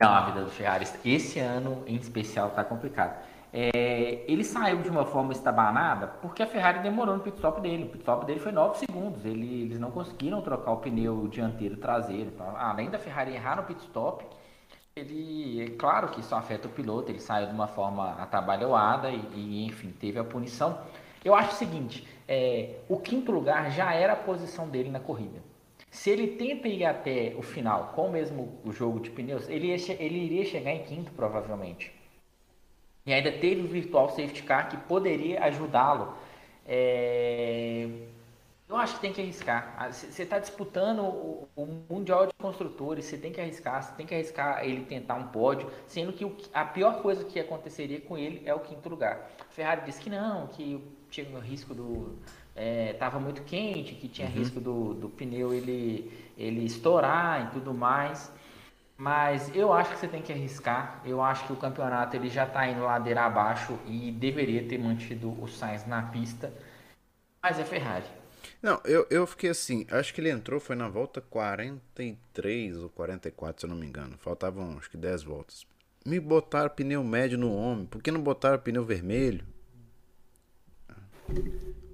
Não, a vida do Ferrari, esse ano em especial está complicado. É, ele saiu de uma forma estabanada porque a Ferrari demorou no pit stop dele. O pit stop dele foi 9 segundos. Ele, eles não conseguiram trocar o pneu dianteiro e traseiro. Além da Ferrari errar no pit stop, ele, é claro que isso afeta o piloto. Ele saiu de uma forma atabalhoada e, e enfim, teve a punição. Eu acho o seguinte: é, o quinto lugar já era a posição dele na corrida. Se ele tenta ir até o final com o mesmo jogo de pneus, ele, ele iria chegar em quinto provavelmente. E ainda teve o Virtual Safety Car que poderia ajudá-lo. É... Eu acho que tem que arriscar. Você está disputando o, o, Mundial de Construtores, você tem que arriscar, você tem que arriscar ele tentar um pódio, sendo que o, a pior coisa que aconteceria com ele é o quinto lugar. A Ferrari disse que não, que tinha o risco do. estava é, muito quente, que tinha uhum. risco do, do pneu ele, ele estourar e tudo mais. Mas eu acho que você tem que arriscar. Eu acho que o campeonato ele já está indo ladeira abaixo e deveria ter mantido o Sainz na pista. Mas é Ferrari. Não, eu, eu fiquei assim. Acho que ele entrou foi na volta 43 ou 44, se eu não me engano. Faltavam acho que 10 voltas. Me botaram pneu médio no homem. Por que não botaram pneu vermelho?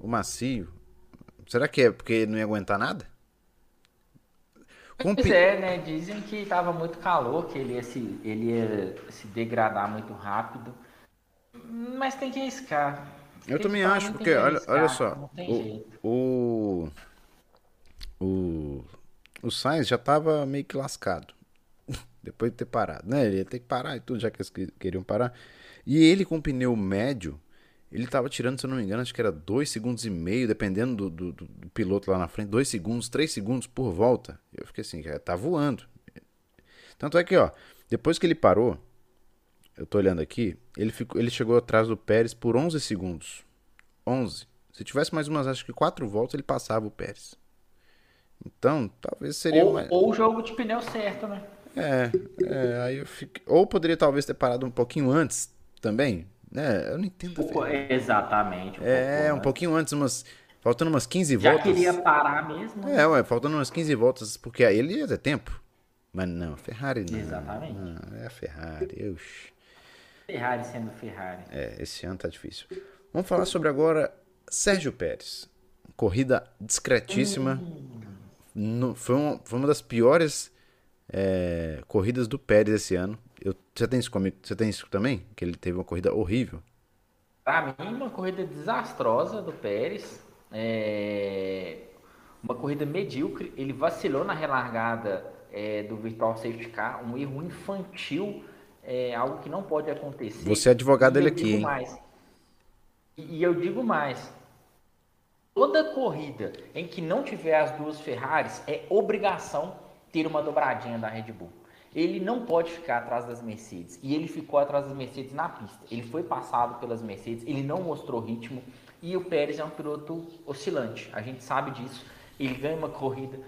O macio. Será que é porque não ia aguentar nada? Pois é, né? Dizem que estava muito calor, que ele ia, se, ele ia se degradar muito rápido. Mas tem que arriscar. Eu também acho, porque olha, olha só. O, o, o, o Sainz já estava meio que lascado. Depois de ter parado, né? Ele ia ter que parar e tudo, já que eles queriam parar. E ele com pneu médio, ele estava tirando, se eu não me engano, acho que era 2 segundos e meio, dependendo do, do, do piloto lá na frente, 2 segundos, 3 segundos por volta. Eu fiquei assim, tá voando. Tanto é que, ó, depois que ele parou, eu tô olhando aqui, ele, ficou, ele chegou atrás do Pérez por 11 segundos. 11. Se tivesse mais umas, acho que 4 voltas, ele passava o Pérez. Então, talvez seria ou, mais... ou o jogo de pneu certo, né? É, é aí eu fiquei... Ou poderia talvez ter parado um pouquinho antes também, né? Eu não entendo. Pouco, exatamente. Um é, um pouquinho antes, umas. Faltando umas 15 Já voltas. Já queria parar mesmo. Né? É, ué, faltando umas 15 voltas, porque aí ele ia ter tempo. Mas não, Ferrari não. Exatamente. Não, é a Ferrari. Ux. Ferrari sendo Ferrari. É, esse ano tá difícil. Vamos falar sobre agora Sérgio Pérez. Corrida discretíssima. Hum. No, foi, uma, foi uma das piores é, corridas do Pérez esse ano. Eu, você tem isso comigo? Você tem isso também? Que ele teve uma corrida horrível? Para mim, uma corrida desastrosa do Pérez. É... Uma corrida medíocre. Ele vacilou na relargada é, do Virtual Safety Car. Um erro infantil. É algo que não pode acontecer. Você é advogado dele aqui, hein? Mais. E, e eu digo mais. Toda corrida em que não tiver as duas Ferraris é obrigação ter uma dobradinha da Red Bull ele não pode ficar atrás das Mercedes. E ele ficou atrás das Mercedes na pista. Ele foi passado pelas Mercedes, ele não mostrou ritmo. E o Pérez é um piloto oscilante. A gente sabe disso. Ele ganha uma corrida.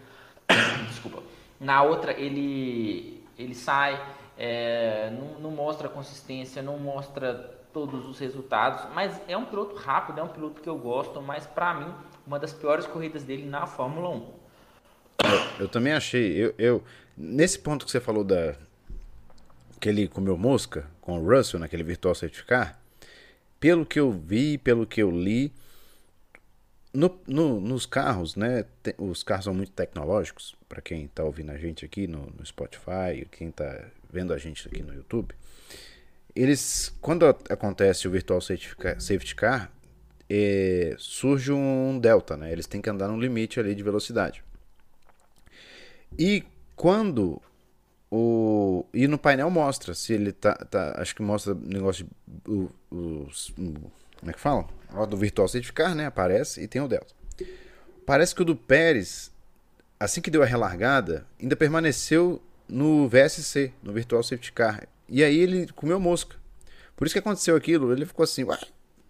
Desculpa. Na outra, ele, ele sai, é, não, não mostra consistência, não mostra todos os resultados. Mas é um piloto rápido, é um piloto que eu gosto. Mas para mim, uma das piores corridas dele na Fórmula 1. Eu, eu também achei. Eu, eu, Nesse ponto que você falou da que ele comeu mosca com o Russell naquele virtual certificar, pelo que eu vi, pelo que eu li, no, no, nos carros, né? Te, os carros são muito tecnológicos, para quem está ouvindo a gente aqui no, no Spotify, quem está vendo a gente aqui no YouTube. Eles, quando acontece o virtual safety car, é, surge um delta, né? Eles têm que andar no limite ali de velocidade. E quando o. E no painel mostra se ele tá. tá acho que mostra o negócio de. O, o, como é que fala? O do Virtual Safety Car, né? Aparece e tem o Delta. Parece que o do Pérez, assim que deu a relargada, ainda permaneceu no VSC, no Virtual Safety Car. E aí ele comeu mosca. Por isso que aconteceu aquilo. Ele ficou assim, ué,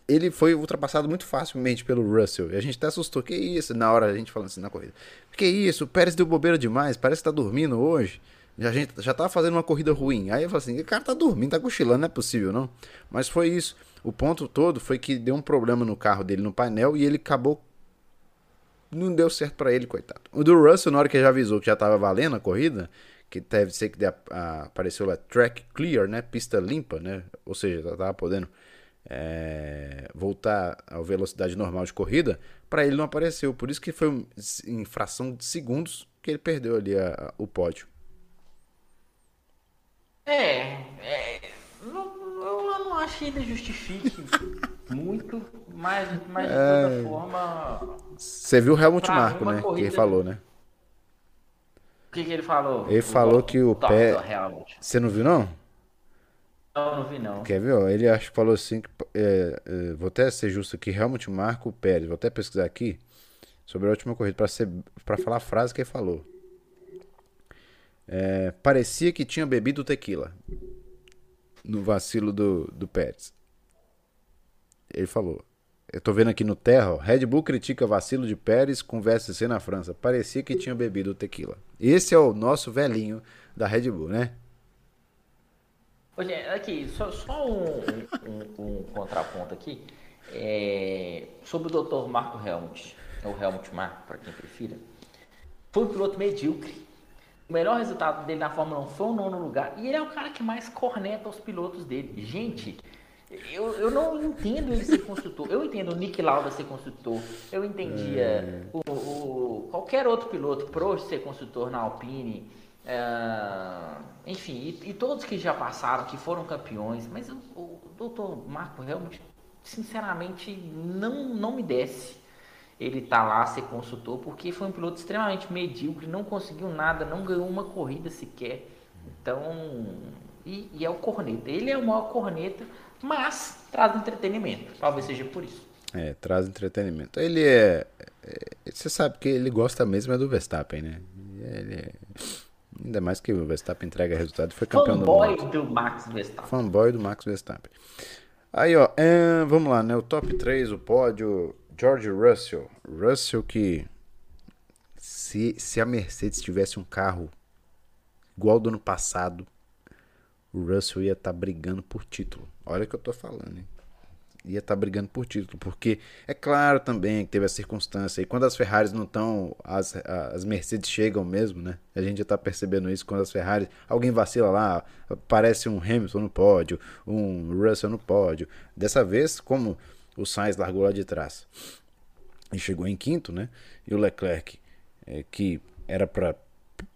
ele foi ultrapassado muito facilmente pelo Russell. E a gente até assustou. Que isso? Na hora a gente falando assim na corrida. Que isso? O Pérez deu bobeira demais. Parece que tá dormindo hoje. Já, a gente já tava fazendo uma corrida ruim. Aí eu falei assim: o cara tá dormindo, tá cochilando, não é possível, não. Mas foi isso. O ponto todo foi que deu um problema no carro dele no painel e ele acabou. Não deu certo para ele, coitado. O do Russell, na hora que já avisou que já tava valendo a corrida, que deve ser que apareceu lá track clear, né? Pista limpa, né? Ou seja, tava podendo é, voltar à velocidade normal de corrida, para ele não apareceu. Por isso que foi em fração de segundos que ele perdeu ali a, a, o pódio. É, é não, eu não acho que ele justifique muito, mas, mas de toda é... forma. Você viu o Helmut Marko, né? Corrida... Que ele falou, né? O que, que ele falou? Ele o falou que o pé. Você não viu, não? Não, vi não. Quer ver? Ele acho que falou assim, que, é, é, vou até ser justo aqui, Helmut Marco Pérez, vou até pesquisar aqui sobre a última corrida para falar a frase que ele falou. É, parecia que tinha bebido tequila no vacilo do, do Pérez. Ele falou. Eu tô vendo aqui no Terra, ó, Red Bull critica vacilo de Pérez com VSC na França. Parecia que tinha bebido tequila. Esse é o nosso velhinho da Red Bull, né? Hoje, aqui, só, só um, um, um, contraponto aqui. É, sobre o Dr. Marco Helmut, ou Helmut Marco, para quem prefira. Foi um piloto medíocre. O melhor resultado dele na Fórmula 1 foi o nono lugar. E ele é o cara que mais corneta os pilotos dele. Gente, eu, eu não entendo ele ser construtor. Eu entendo o Nick Lauda ser construtor. Eu entendia é. o, o, qualquer outro piloto, Prost ser construtor na Alpine. É, enfim, e, e, todos que já passaram, que foram campeões, mas o, o doutor Marco realmente, sinceramente, não, não me desce ele tá lá ser consultor, porque foi um piloto extremamente medíocre, não conseguiu nada, não ganhou uma corrida sequer. Então, e, e é o corneta. Ele é o maior corneta, mas traz entretenimento. Talvez seja por isso. É, traz entretenimento. Ele é, é, Você sabe que ele gosta mesmo é do Verstappen, né? Ainda mais que o Verstappen entrega resultado e foi campeão Fanboy do mundo. do Max Verstappen. Fanboy do Max Verstappen. Aí, ó, é, vamos lá, né? O top 3, o pódio, George Russell. Russell que se, se a Mercedes tivesse um carro igual do ano passado, o Russell ia estar tá brigando por título. Olha o que eu tô falando, hein? Ia estar tá brigando por título, porque é claro também que teve a circunstância, e quando as Ferraris não estão, as, as Mercedes chegam mesmo, né? A gente já está percebendo isso quando as Ferraris, alguém vacila lá, aparece um Hamilton no pódio, um Russell no pódio. Dessa vez, como o Sainz largou lá de trás e chegou em quinto, né? E o Leclerc, é, que era para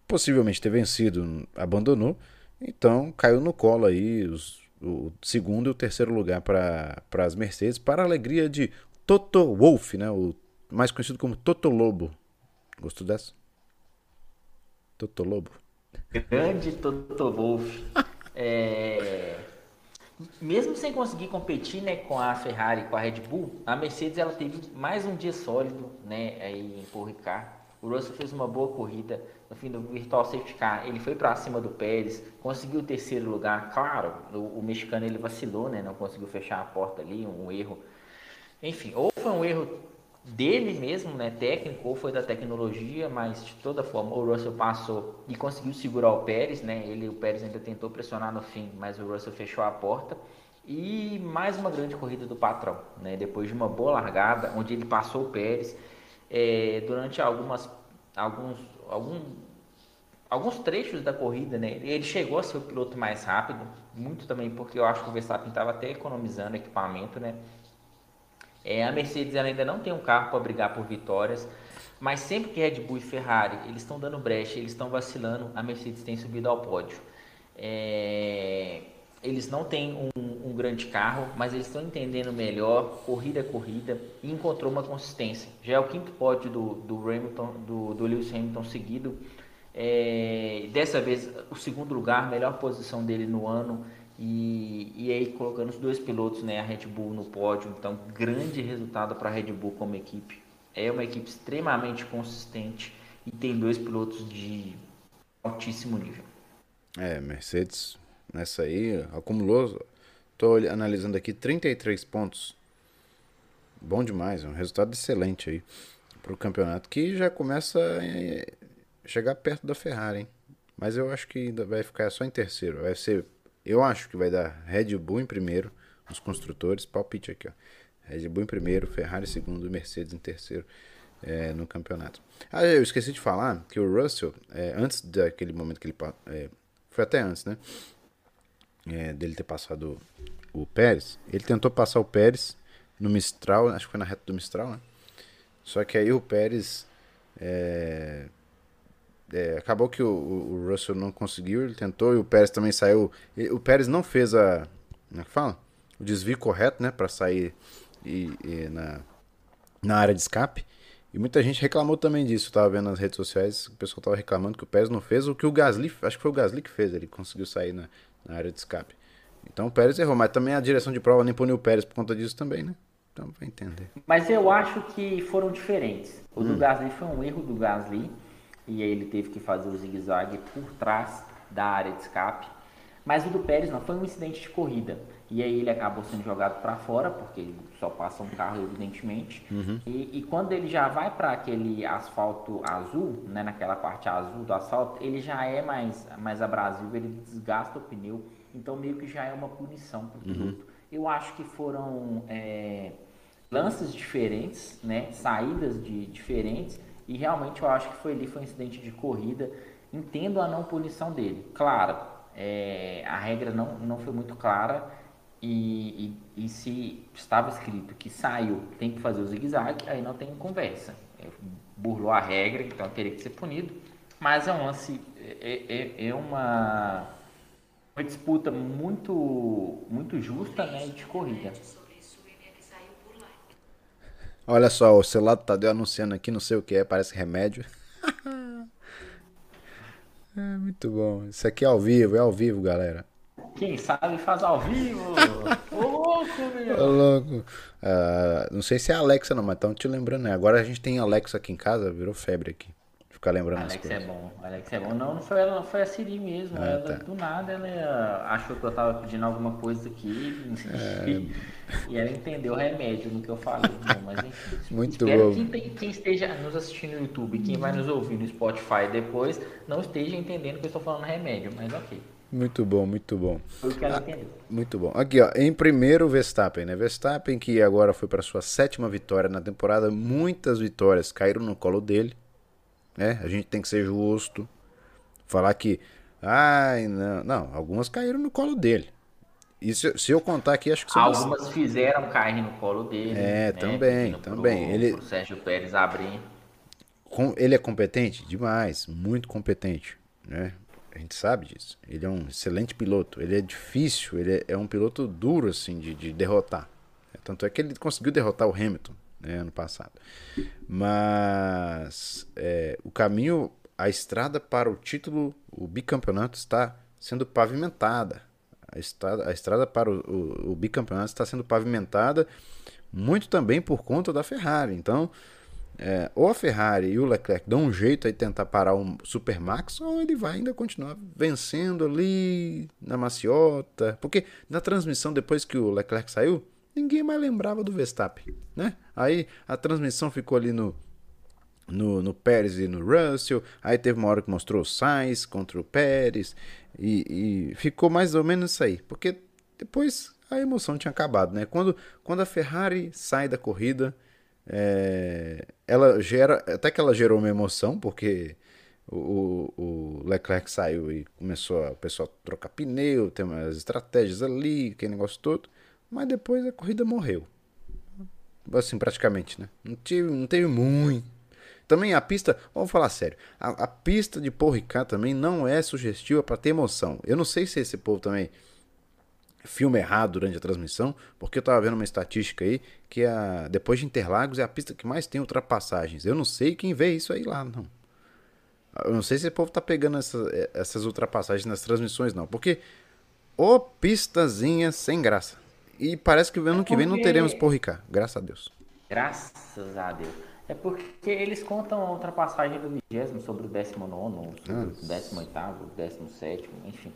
possivelmente ter vencido, abandonou, então caiu no colo aí os o segundo e o terceiro lugar para as Mercedes, para a alegria de Toto Wolff, né? o mais conhecido como Toto Lobo. Gostou dessa? Toto Lobo. Grande Toto Wolff. é... Mesmo sem conseguir competir né, com a Ferrari com a Red Bull, a Mercedes ela teve mais um dia sólido né, aí em Paul Ricard. O Russell fez uma boa corrida, no fim do Virtual Safety Car, ele foi para cima do Pérez, conseguiu o terceiro lugar. Claro, o, o, mexicano ele vacilou, né? Não conseguiu fechar a porta ali, um, erro. Enfim, ou foi um erro dele mesmo, né, técnico, ou foi da tecnologia, mas de toda forma o Russell passou e conseguiu segurar o Pérez, né? Ele, o Pérez ainda tentou pressionar no fim, mas o Russell fechou a porta. E mais uma grande corrida do patrão, né? Depois de uma boa largada, onde ele passou o Pérez é, durante algumas alguns algum, alguns trechos da corrida, né? Ele chegou a ser o piloto mais rápido, muito também porque eu acho que o Verstappen estava até economizando equipamento, né? É, a Mercedes ainda não tem um carro para brigar por vitórias, mas sempre que Red Bull e Ferrari eles estão dando brecha, eles estão vacilando, a Mercedes tem subido ao pódio. É, eles não têm um, um, grande carro, mas eles estão entendendo melhor, corrida a corrida, e encontrou uma consistência. Já é o quinto pódio do, do, Hamilton, do, do Lewis Hamilton seguido. É, dessa vez, o segundo lugar, melhor posição dele no ano. E, e aí colocando os dois pilotos, né, a Red Bull no pódio. Então, grande resultado para a Red Bull como equipe. É uma equipe extremamente consistente e tem dois pilotos de altíssimo nível. É, Mercedes nessa aí, acumulou, tô analisando aqui 33 pontos. Bom demais, é um resultado excelente aí para o campeonato que já começa a chegar perto da Ferrari, hein? Mas eu acho que ainda vai ficar só em terceiro. Vai ser, eu acho que vai dar Red Bull em primeiro, os construtores, palpite aqui, ó. Red Bull em primeiro, Ferrari em segundo, Mercedes em terceiro. é, no campeonato. Ah, eu esqueci de falar que o Russell, é, antes daquele momento que ele. É, foi até antes, né? É, dele ter passado o Pérez. Ele tentou passar o Pérez no Mistral, acho que foi na reta do Mistral, né? Só que aí o Pérez. É, é, acabou que o, o, Russell não conseguiu, ele tentou e o Pérez também saiu. O Pérez não fez a. Como é que fala? O desvio correto, né? Para sair e, e na, na área de escape. E muita gente reclamou também disso. Eu tava vendo nas redes sociais, o pessoal tava reclamando que o Pérez não fez o que o Gasly, acho que foi o Gasly que fez, ele conseguiu sair na, na área de escape. Então o Pérez errou, mas também a direção de prova nem puniu o Pérez por conta disso também, né? Então vai entender. Mas eu acho que foram diferentes. O hum. do Gasly foi um erro do Gasly, e aí ele teve que fazer o zigue-zague por trás da área de escape. Mas o do Pérez não, foi um incidente de corrida. E aí ele acabou sendo jogado para fora, porque ele só passa um carro, evidentemente. Uhum. E, e, quando ele já vai para aquele asfalto azul, né, naquela parte azul do asfalto, ele já é mais, mais abrasivo, ele desgasta o pneu. Então meio que já é uma punição para o uhum. piloto. Uhum. Eu acho que foram é, lances diferentes, né, saídas de, diferentes. E realmente eu acho que foi ali, foi um incidente de corrida. Entendo a não punição dele. Claro, é, a regra não, não foi muito clara e, e, e, se estava escrito que saiu, tem que fazer o zigue-zague, aí não tem conversa. É, burlou a regra, então teria que ser punido. Mas é um lance, é, é, é uma, uma disputa muito, muito justa né, de corrida. Olha só, o celular do Tadeu anunciando aqui, não sei o que é, parece remédio. É, muito bom. Isso aqui é ao vivo, é ao vivo, galera. Quem sabe faz ao vivo. Ô louco, meu. Ô louco. Uh, não sei se é Alexa não, mas estão te lembrando, né? Agora a gente tem Alexa aqui em casa, virou febre aqui. Ficar lembrando Alex é bom, Alex é bom. Não, não foi ela, não foi a Siri mesmo. Ah, ela, tá. do nada, ela achou que eu tava pedindo alguma coisa aqui. É... E ela entendeu o remédio no que eu falei. Não, mas enfim. Muito bom. Que quem, esteja nos assistindo no YouTube, quem vai nos ouvir no Spotify depois, não esteja entendendo que eu estou falando remédio, mas ok. Muito bom, muito bom. Foi o que ela ah, entendeu. Muito bom. Aqui, ó, em primeiro, Verstappen, né? Verstappen, que agora foi para sua sétima vitória na temporada, muitas vitórias caíram no colo dele, né? A gente tem que ser justo. Falar que, ai, não, não, algumas caíram no colo dele. E se, se eu contar aqui, acho que são Algumas fizeram cair no colo dele. É, né? também, também. Pro, ele, pro Sérgio Pérez abrir. Com, ele é competente? Demais, muito competente, né? A gente sabe disso. Ele é um excelente piloto. Ele é difícil, ele é, é um piloto duro, assim, de, de derrotar. Tanto é que ele conseguiu derrotar o Hamilton né, ano passado. Mas é, o caminho, a estrada para o título, o bicampeonato está sendo pavimentada. A estrada, a estrada para o, o, o bicampeonato está sendo pavimentada muito também por conta da Ferrari. Então, é, ou a Ferrari e o Leclerc dão um jeito aí tentar parar um Supermax, ou ele vai ainda continuar vencendo ali na maciota. Porque na transmissão, depois que o Leclerc saiu, ninguém mais lembrava do Verstappen, né? Aí a transmissão ficou ali no, no, no Pérez e no Russell. Aí teve uma hora que mostrou o Sainz contra o Pérez. E, e ficou mais ou menos isso aí. Porque depois a emoção tinha acabado, né? Quando, quando a Ferrari sai da corrida é, ela gera, até que ela gerou uma emoção, porque o, o Leclerc saiu e começou o pessoal a trocar pneu, tem umas estratégias ali, aquele negócio todo, mas depois a corrida morreu. Assim, praticamente, né? Não teve, não teve muito. Também a pista, vamos falar sério, a, a pista de Ricard também não é sugestiva para ter emoção. Eu não sei se esse povo também filme errado durante a transmissão, porque eu estava vendo uma estatística aí que a, depois de Interlagos é a pista que mais tem ultrapassagens. Eu não sei quem vê isso aí lá, não. Eu não sei se o povo tá pegando essa, essas ultrapassagens nas transmissões, não. Porque, ô pistazinha sem graça. E parece que ano que vem não teremos por Ricardo, graças a Deus. Graças a Deus. É porque eles contam a ultrapassagem do vigésimo sobre o 19, sobre o 18, 17, enfim.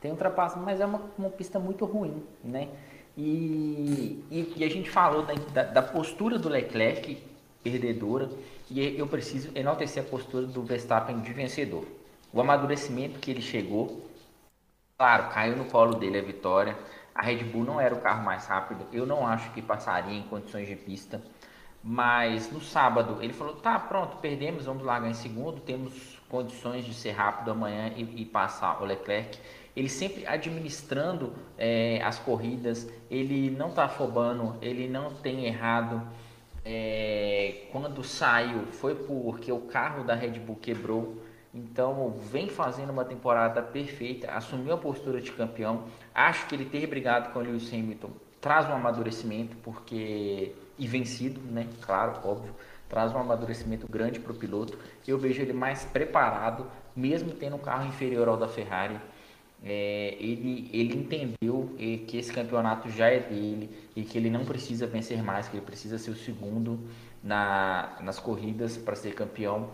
Tem ultrapassagem, mas é uma, uma pista muito ruim, né? E, e, e a gente falou da, da, postura do Leclerc perdedora e eu preciso enaltecer a postura do Verstappen de vencedor. O amadurecimento que ele chegou, claro, caiu no colo dele a vitória. A Red Bull não era o carro mais rápido, eu não acho que passaria em condições de pista, Mas no sábado ele falou: tá, pronto, perdemos, vamos largar em segundo, temos condições de ser rápido amanhã e, e passar o Leclerc. Ele sempre administrando é, as corridas, ele não está afobando, ele não tem errado. É, quando saiu foi porque o carro da Red Bull quebrou. Então vem fazendo uma temporada perfeita, assumiu a postura de campeão. Acho que ele ter brigado com o Lewis Hamilton traz um amadurecimento, porque e vencido, né? Claro, óbvio, traz um amadurecimento grande para o piloto. Eu vejo ele mais preparado, mesmo tendo um carro inferior ao da Ferrari. É, ele, ele entendeu que esse campeonato já é dele e que ele não precisa vencer mais, que ele precisa ser o segundo na, nas corridas para ser campeão.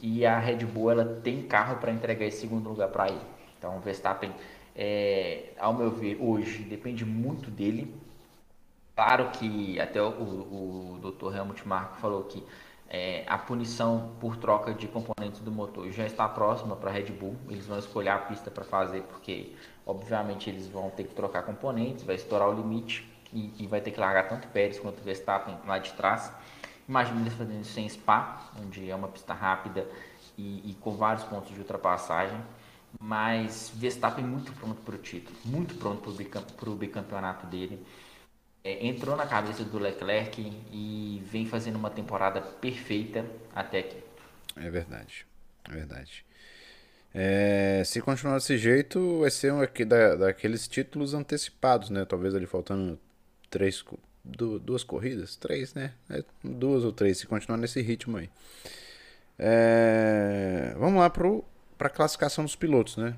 E a Red Bull ela tem carro para entregar esse segundo lugar para ele. Então o Verstappen, é, ao meu ver, hoje depende muito dele Claro que até o, o, o Dr. Helmut Marko falou que é, a punição por troca de componentes do motor já está próxima para a Red Bull. Eles vão escolher a pista para fazer, porque obviamente eles vão ter que trocar componentes, vai estourar o limite e, e vai ter que largar tanto Pérez quanto Verstappen lá de trás. Imagina eles fazendo isso em Spa, onde é uma pista rápida e, e com vários pontos de ultrapassagem. Mas Verstappen muito pronto para o título, muito pronto para o bicampeonato dele é, entrou na cabeça do Leclerc e vem fazendo uma temporada perfeita até aqui. É verdade, é verdade. É, se continuar desse jeito, vai ser um aqui da, daqueles títulos antecipados, né? Talvez ali faltando três, duas corridas, três, né? É, duas ou três, se continuar nesse ritmo aí. É, vamos lá para classificação dos pilotos, né?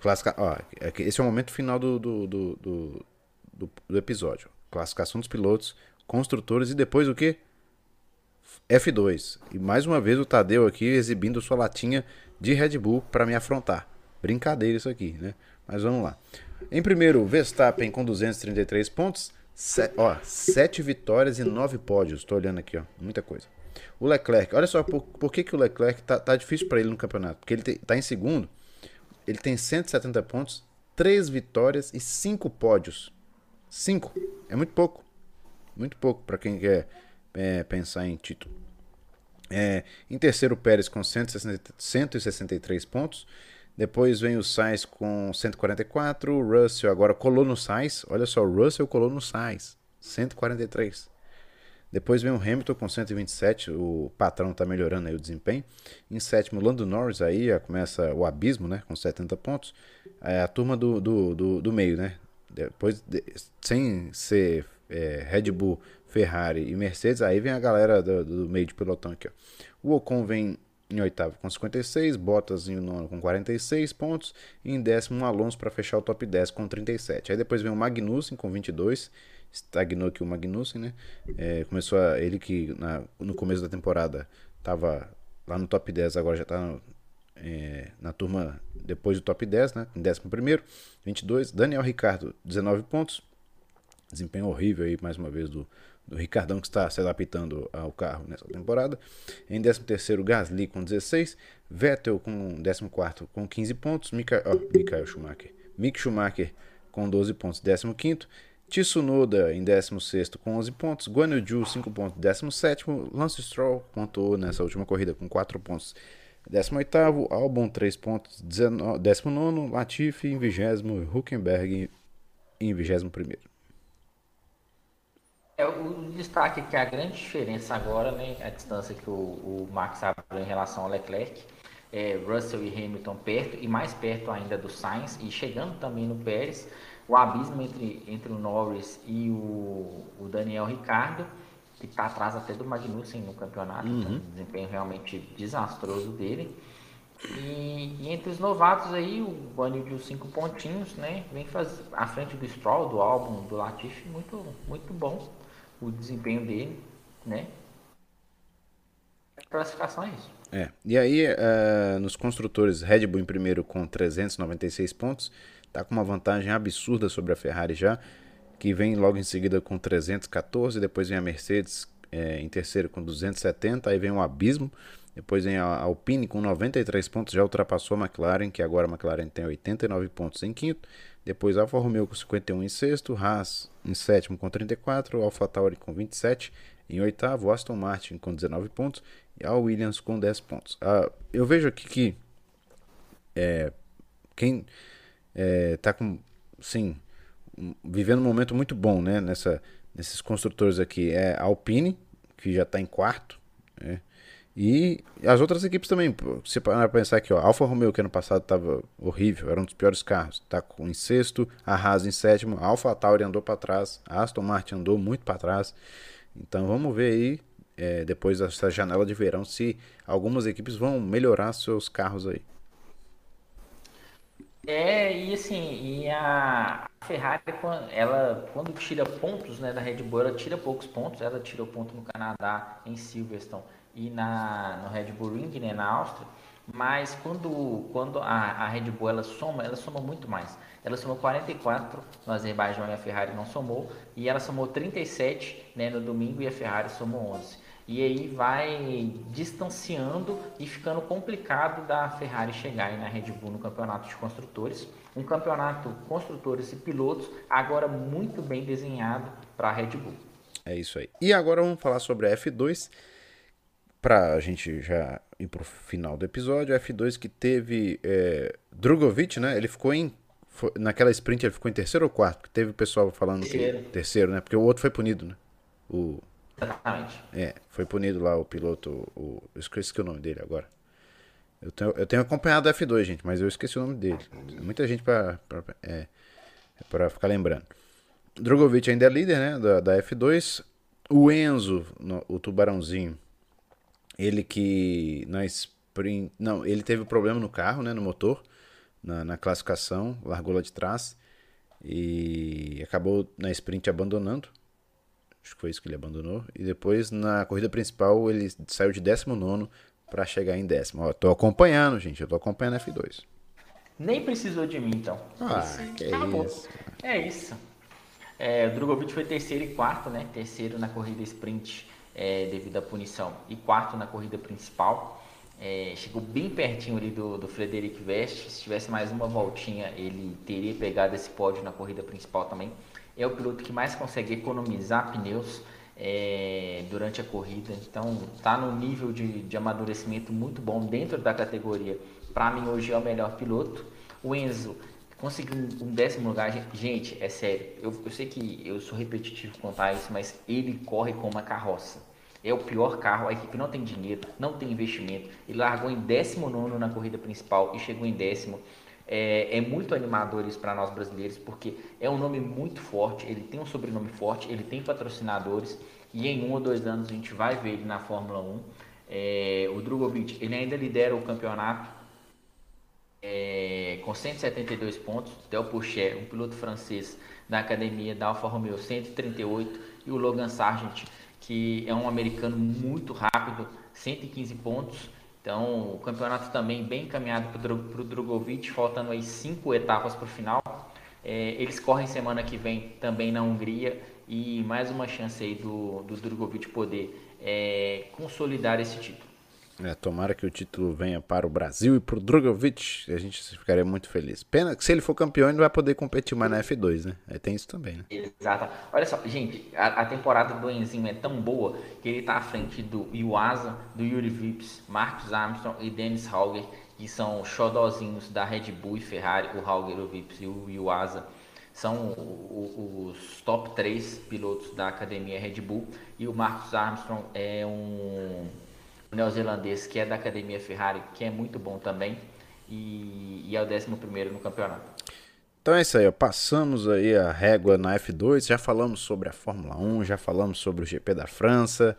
Classica, ó, é esse é o momento final do, do, do, do, do episódio classificação dos pilotos, construtores e depois o que? F2. E mais uma vez o Tadeu aqui exibindo sua latinha de Red Bull para me afrontar. Brincadeira isso aqui, né? Mas vamos lá. Em primeiro, Verstappen com 233 pontos. Se, ó, 7 vitórias e 9 pódios. Estou olhando aqui, ó. Muita coisa. O Leclerc, olha só por, por que, que o Leclerc tá, tá difícil para ele no campeonato. Porque ele está em segundo. Ele tem 170 pontos, 3 vitórias e 5 pódios. 5. É muito pouco. Muito pouco para quem quer é, pensar em título. É, em terceiro, Pérez com 160, 163 pontos. Depois vem o Sainz com 144. O Russell agora colou no Sainz. Olha só, o Russell colou no Sainz. 143. Depois vem o Hamilton com 127. O patrão está melhorando aí o desempenho. Em sétimo, Lando Norris. Aí começa o abismo, né? Com 70 pontos. É a turma do, do, do, do meio, né? Depois, de, sem ser é, Red Bull, Ferrari e Mercedes, aí vem a galera do, do meio de pelotão aqui. Ó. O Ocon vem em oitavo com 56, Bottas em nono com 46 pontos, e em décimo Alonso para fechar o top 10 com 37. Aí depois vem o Magnussen com 22, estagnou aqui o Magnussen, né? É, começou a, ele que na, no começo da temporada estava lá no top 10, agora já está é, na turma depois do top 10, né? Em 11 primeiro, 22. Daniel Ricardo, 19 pontos. Desempenho horrível aí, mais uma vez, do, do Ricardão, que está se adaptando ao carro nessa temporada. Em 13 terceiro, Gasly com 16. Vettel com 14 com 15 pontos. Mika, oh, Mikael Schumacher. Mick Schumacher com 12 pontos, 15 Tsunoda em 16 com 11 pontos, Guan Yu Zhu 5 pontos, 17 Lance Stroll pontuou nessa última corrida com 4 pontos, 18º, Albon 3 pontos, 19º, Latifi em 20º, Huckenberg em 21º. É, o destaque é que a grande diferença agora, né, a distância que o, o Max abriu em relação ao Leclerc, é Russell e Hamilton perto e mais perto ainda do Sainz e chegando também no Pérez, o abismo entre, entre o Norris e o, o Daniel Ricardo que está atrás até do Magnussen no campeonato, uhum. Então, um desempenho realmente desastroso dele. E, e, entre os novatos aí, o Bunny de cinco pontinhos, né? Vem fazer à frente do Stroll, do álbum do Latifi, muito, muito bom o desempenho dele, né? A classificação é isso. É. E aí, uh, nos construtores, Red Bull em primeiro com 396 pontos, tá com uma vantagem absurda sobre a Ferrari já que vem logo em seguida com 314, depois vem a Mercedes é, em terceiro com 270, aí vem o Abismo, depois vem a Alpine com 93 pontos, já ultrapassou a McLaren, que agora a McLaren tem 89 pontos em quinto, depois Alfa Romeo com 51 em sexto, Haas em sétimo com 34, Alfa Tauri com 27, Em oitavo, Aston Martin com 19 pontos e a Williams com 10 pontos. Ah, eu vejo aqui que é, quem é, com, sim, vivendo um momento muito bom né, nessa, nesses construtores aqui é a Alpine, que já está em quarto, né, e as outras equipes também. Se para pensar aqui, ó, Alfa Romeo, que ano passado estava horrível, era um dos piores carros, está em sexto, a Haas em sétimo, a Alfa Tauri andou para trás, a Aston Martin andou muito para trás. Então vamos ver aí, é, depois dessa janela de verão, se algumas equipes vão melhorar seus carros aí. É, e assim, e a Ferrari, ela quando tira pontos né, da Red Bull, ela tira poucos pontos, ela tirou ponto no Canadá, em Silverstone e na, no Red Bull Ring, né, na Áustria, mas quando, quando a, a Red Bull ela soma, ela soma muito mais. Ela somou 44 no Azerbaijão e a Ferrari não somou, e ela somou 37 né, no domingo e a Ferrari somou 11. E aí vai distanciando e ficando complicado da Ferrari chegar aí na Red Bull no campeonato de construtores. Um campeonato construtores e pilotos agora muito bem desenhado para a Red Bull. É isso aí. E agora vamos falar sobre a F2 para a gente já ir para o final do episódio, F2 que teve é, Drogovic, né? Ele ficou em. Foi, naquela sprint ele ficou em terceiro ou quarto? Porque teve o pessoal falando terceiro. que. Terceiro, né? Porque o outro foi punido, né? O. Exatamente. É, foi punido lá o piloto. O, eu esqueci o nome dele agora. Eu tenho, eu tenho acompanhado a F2, gente, mas eu esqueci o nome dele. Muita gente para é, pra ficar lembrando. Drogovic ainda é líder, né? Da, da F2. O Enzo, no, o tubarãozinho, ele que na sprint. Não, ele teve problema no carro, né? No motor, na, na classificação, largou lá de trás e acabou na sprint abandonando. Acho que foi isso que ele abandonou. E depois na corrida principal ele saiu de 19 para chegar em décimo. Ó, tô acompanhando, gente. Eu tô acompanhando a F2. Nem precisou de mim, então. Ah, que é isso. É isso. É, o Drogovic foi terceiro e quarto, né? Terceiro na corrida sprint é, devido à punição, e quarto na corrida principal. É, chegou bem pertinho ali do, do Frederic Veste. Se tivesse mais uma voltinha, ele teria pegado esse pódio na corrida principal também. É o piloto que mais consegue economizar pneus é, durante a corrida. Então, está no nível de, de amadurecimento muito bom dentro da categoria. Para mim, hoje é o melhor piloto. O Enzo conseguiu um, décimo lugar. Gente, é sério. Eu, eu sei que eu sou repetitivo contar isso, mas ele corre com uma carroça. É o pior carro, a equipe não tem dinheiro, não tem investimento. Ele largou em 19 na corrida principal e chegou em décimo. É, é muito animador isso para nós brasileiros, porque é um nome muito forte, ele tem um sobrenome forte, ele tem patrocinadores, e em um ou dois anos a gente vai ver ele na Fórmula 1. É, o Drogovic, ele ainda lidera o campeonato é, com 172 pontos, Del Pouchet, um piloto francês da academia da Alfa Romeo, 138, e o Logan Sargent, que é um americano muito rápido, 115 pontos. Então, o campeonato também bem encaminhado para o Drogovic, faltando aí cinco etapas para o final. É, eles correm semana que vem também na Hungria e mais uma chance aí do, do Drogovic poder é, consolidar esse título. É, tomara que o título venha para o Brasil e para o Drogovic, a gente ficaria muito feliz. Pena que se ele for campeão, ele não vai poder competir mais na F2, né? Aí tem isso também, né? Exato. Olha só, gente, a, a temporada do Enzima é tão boa que ele está à frente do Iwasa, do Yuri Vips, Marcus Armstrong e Dennis Hauger, que são xodozinhos da Red Bull e Ferrari, o Hauger, o Vips e o Iwasa. São os top 3 pilotos da academia Red Bull e o Marcus Armstrong é um neozelandês que é da Academia Ferrari, que é muito bom também, e, e é o 11 no campeonato. Então é isso aí, ó. passamos aí a régua na F2, já falamos sobre a Fórmula 1, já falamos sobre o GP da França,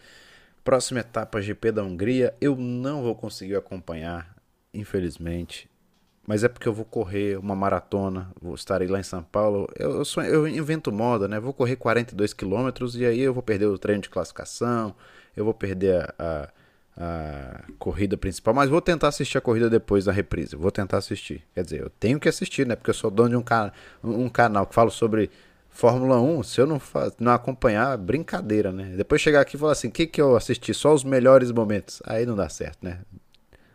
próxima etapa GP da Hungria, eu não vou conseguir acompanhar, infelizmente, mas é porque eu vou correr uma maratona, vou estar aí lá em São Paulo, eu, eu, sou, eu invento moda, né, vou correr 42 quilômetros e aí eu vou perder o treino de classificação, eu vou perder a, a a corrida principal, mas vou tentar assistir a corrida depois da reprise. Vou tentar assistir. Quer dizer, eu tenho que assistir, né? Porque eu sou dono de um, can um canal que fala sobre Fórmula 1. Se eu não, não acompanhar, brincadeira, né? Depois chegar aqui e falar assim: o que, que eu assisti? Só os melhores momentos. Aí não dá certo, né?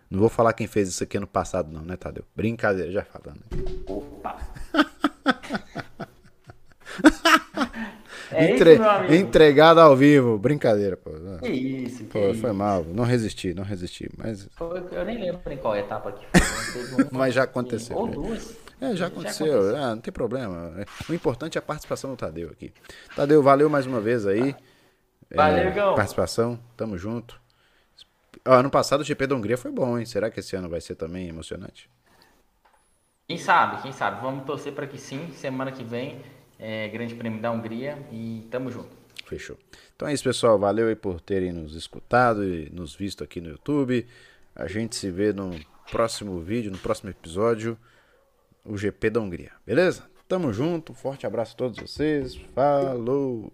Não vou falar quem fez isso aqui no passado, não, né, Tadeu? Brincadeira, já falando. Opa! É Entre... isso. Entregado ao vivo. Brincadeira, pô. Que isso, que Pô, isso. foi mal. Não resisti, não resisti. Mas, Eu nem lembro em qual etapa que foi. uma mas já aconteceu. Ou né? duas. É, já aconteceu. aconteceu. Ah, não tem problema. É, O importante é a participação do Tadeu aqui. Tadeu, valeu mais uma vez aí. Valeu, É, Igão. Participação, tamo junto. Ó, Ano passado o GP da Hungria foi bom, hein? Será que esse ano vai ser também emocionante? Quem sabe, quem sabe. Vamos torcer para que sim. Semana que vem, é, Grande Prêmio da Hungria e tamo junto. Fechou. Então é isso, pessoal. Valeu aí por terem nos escutado e nos visto aqui no YouTube. A gente se vê no próximo vídeo, no próximo episódio, o GP da Hungria. Beleza? Tamo junto. Forte abraço a todos vocês. Falou!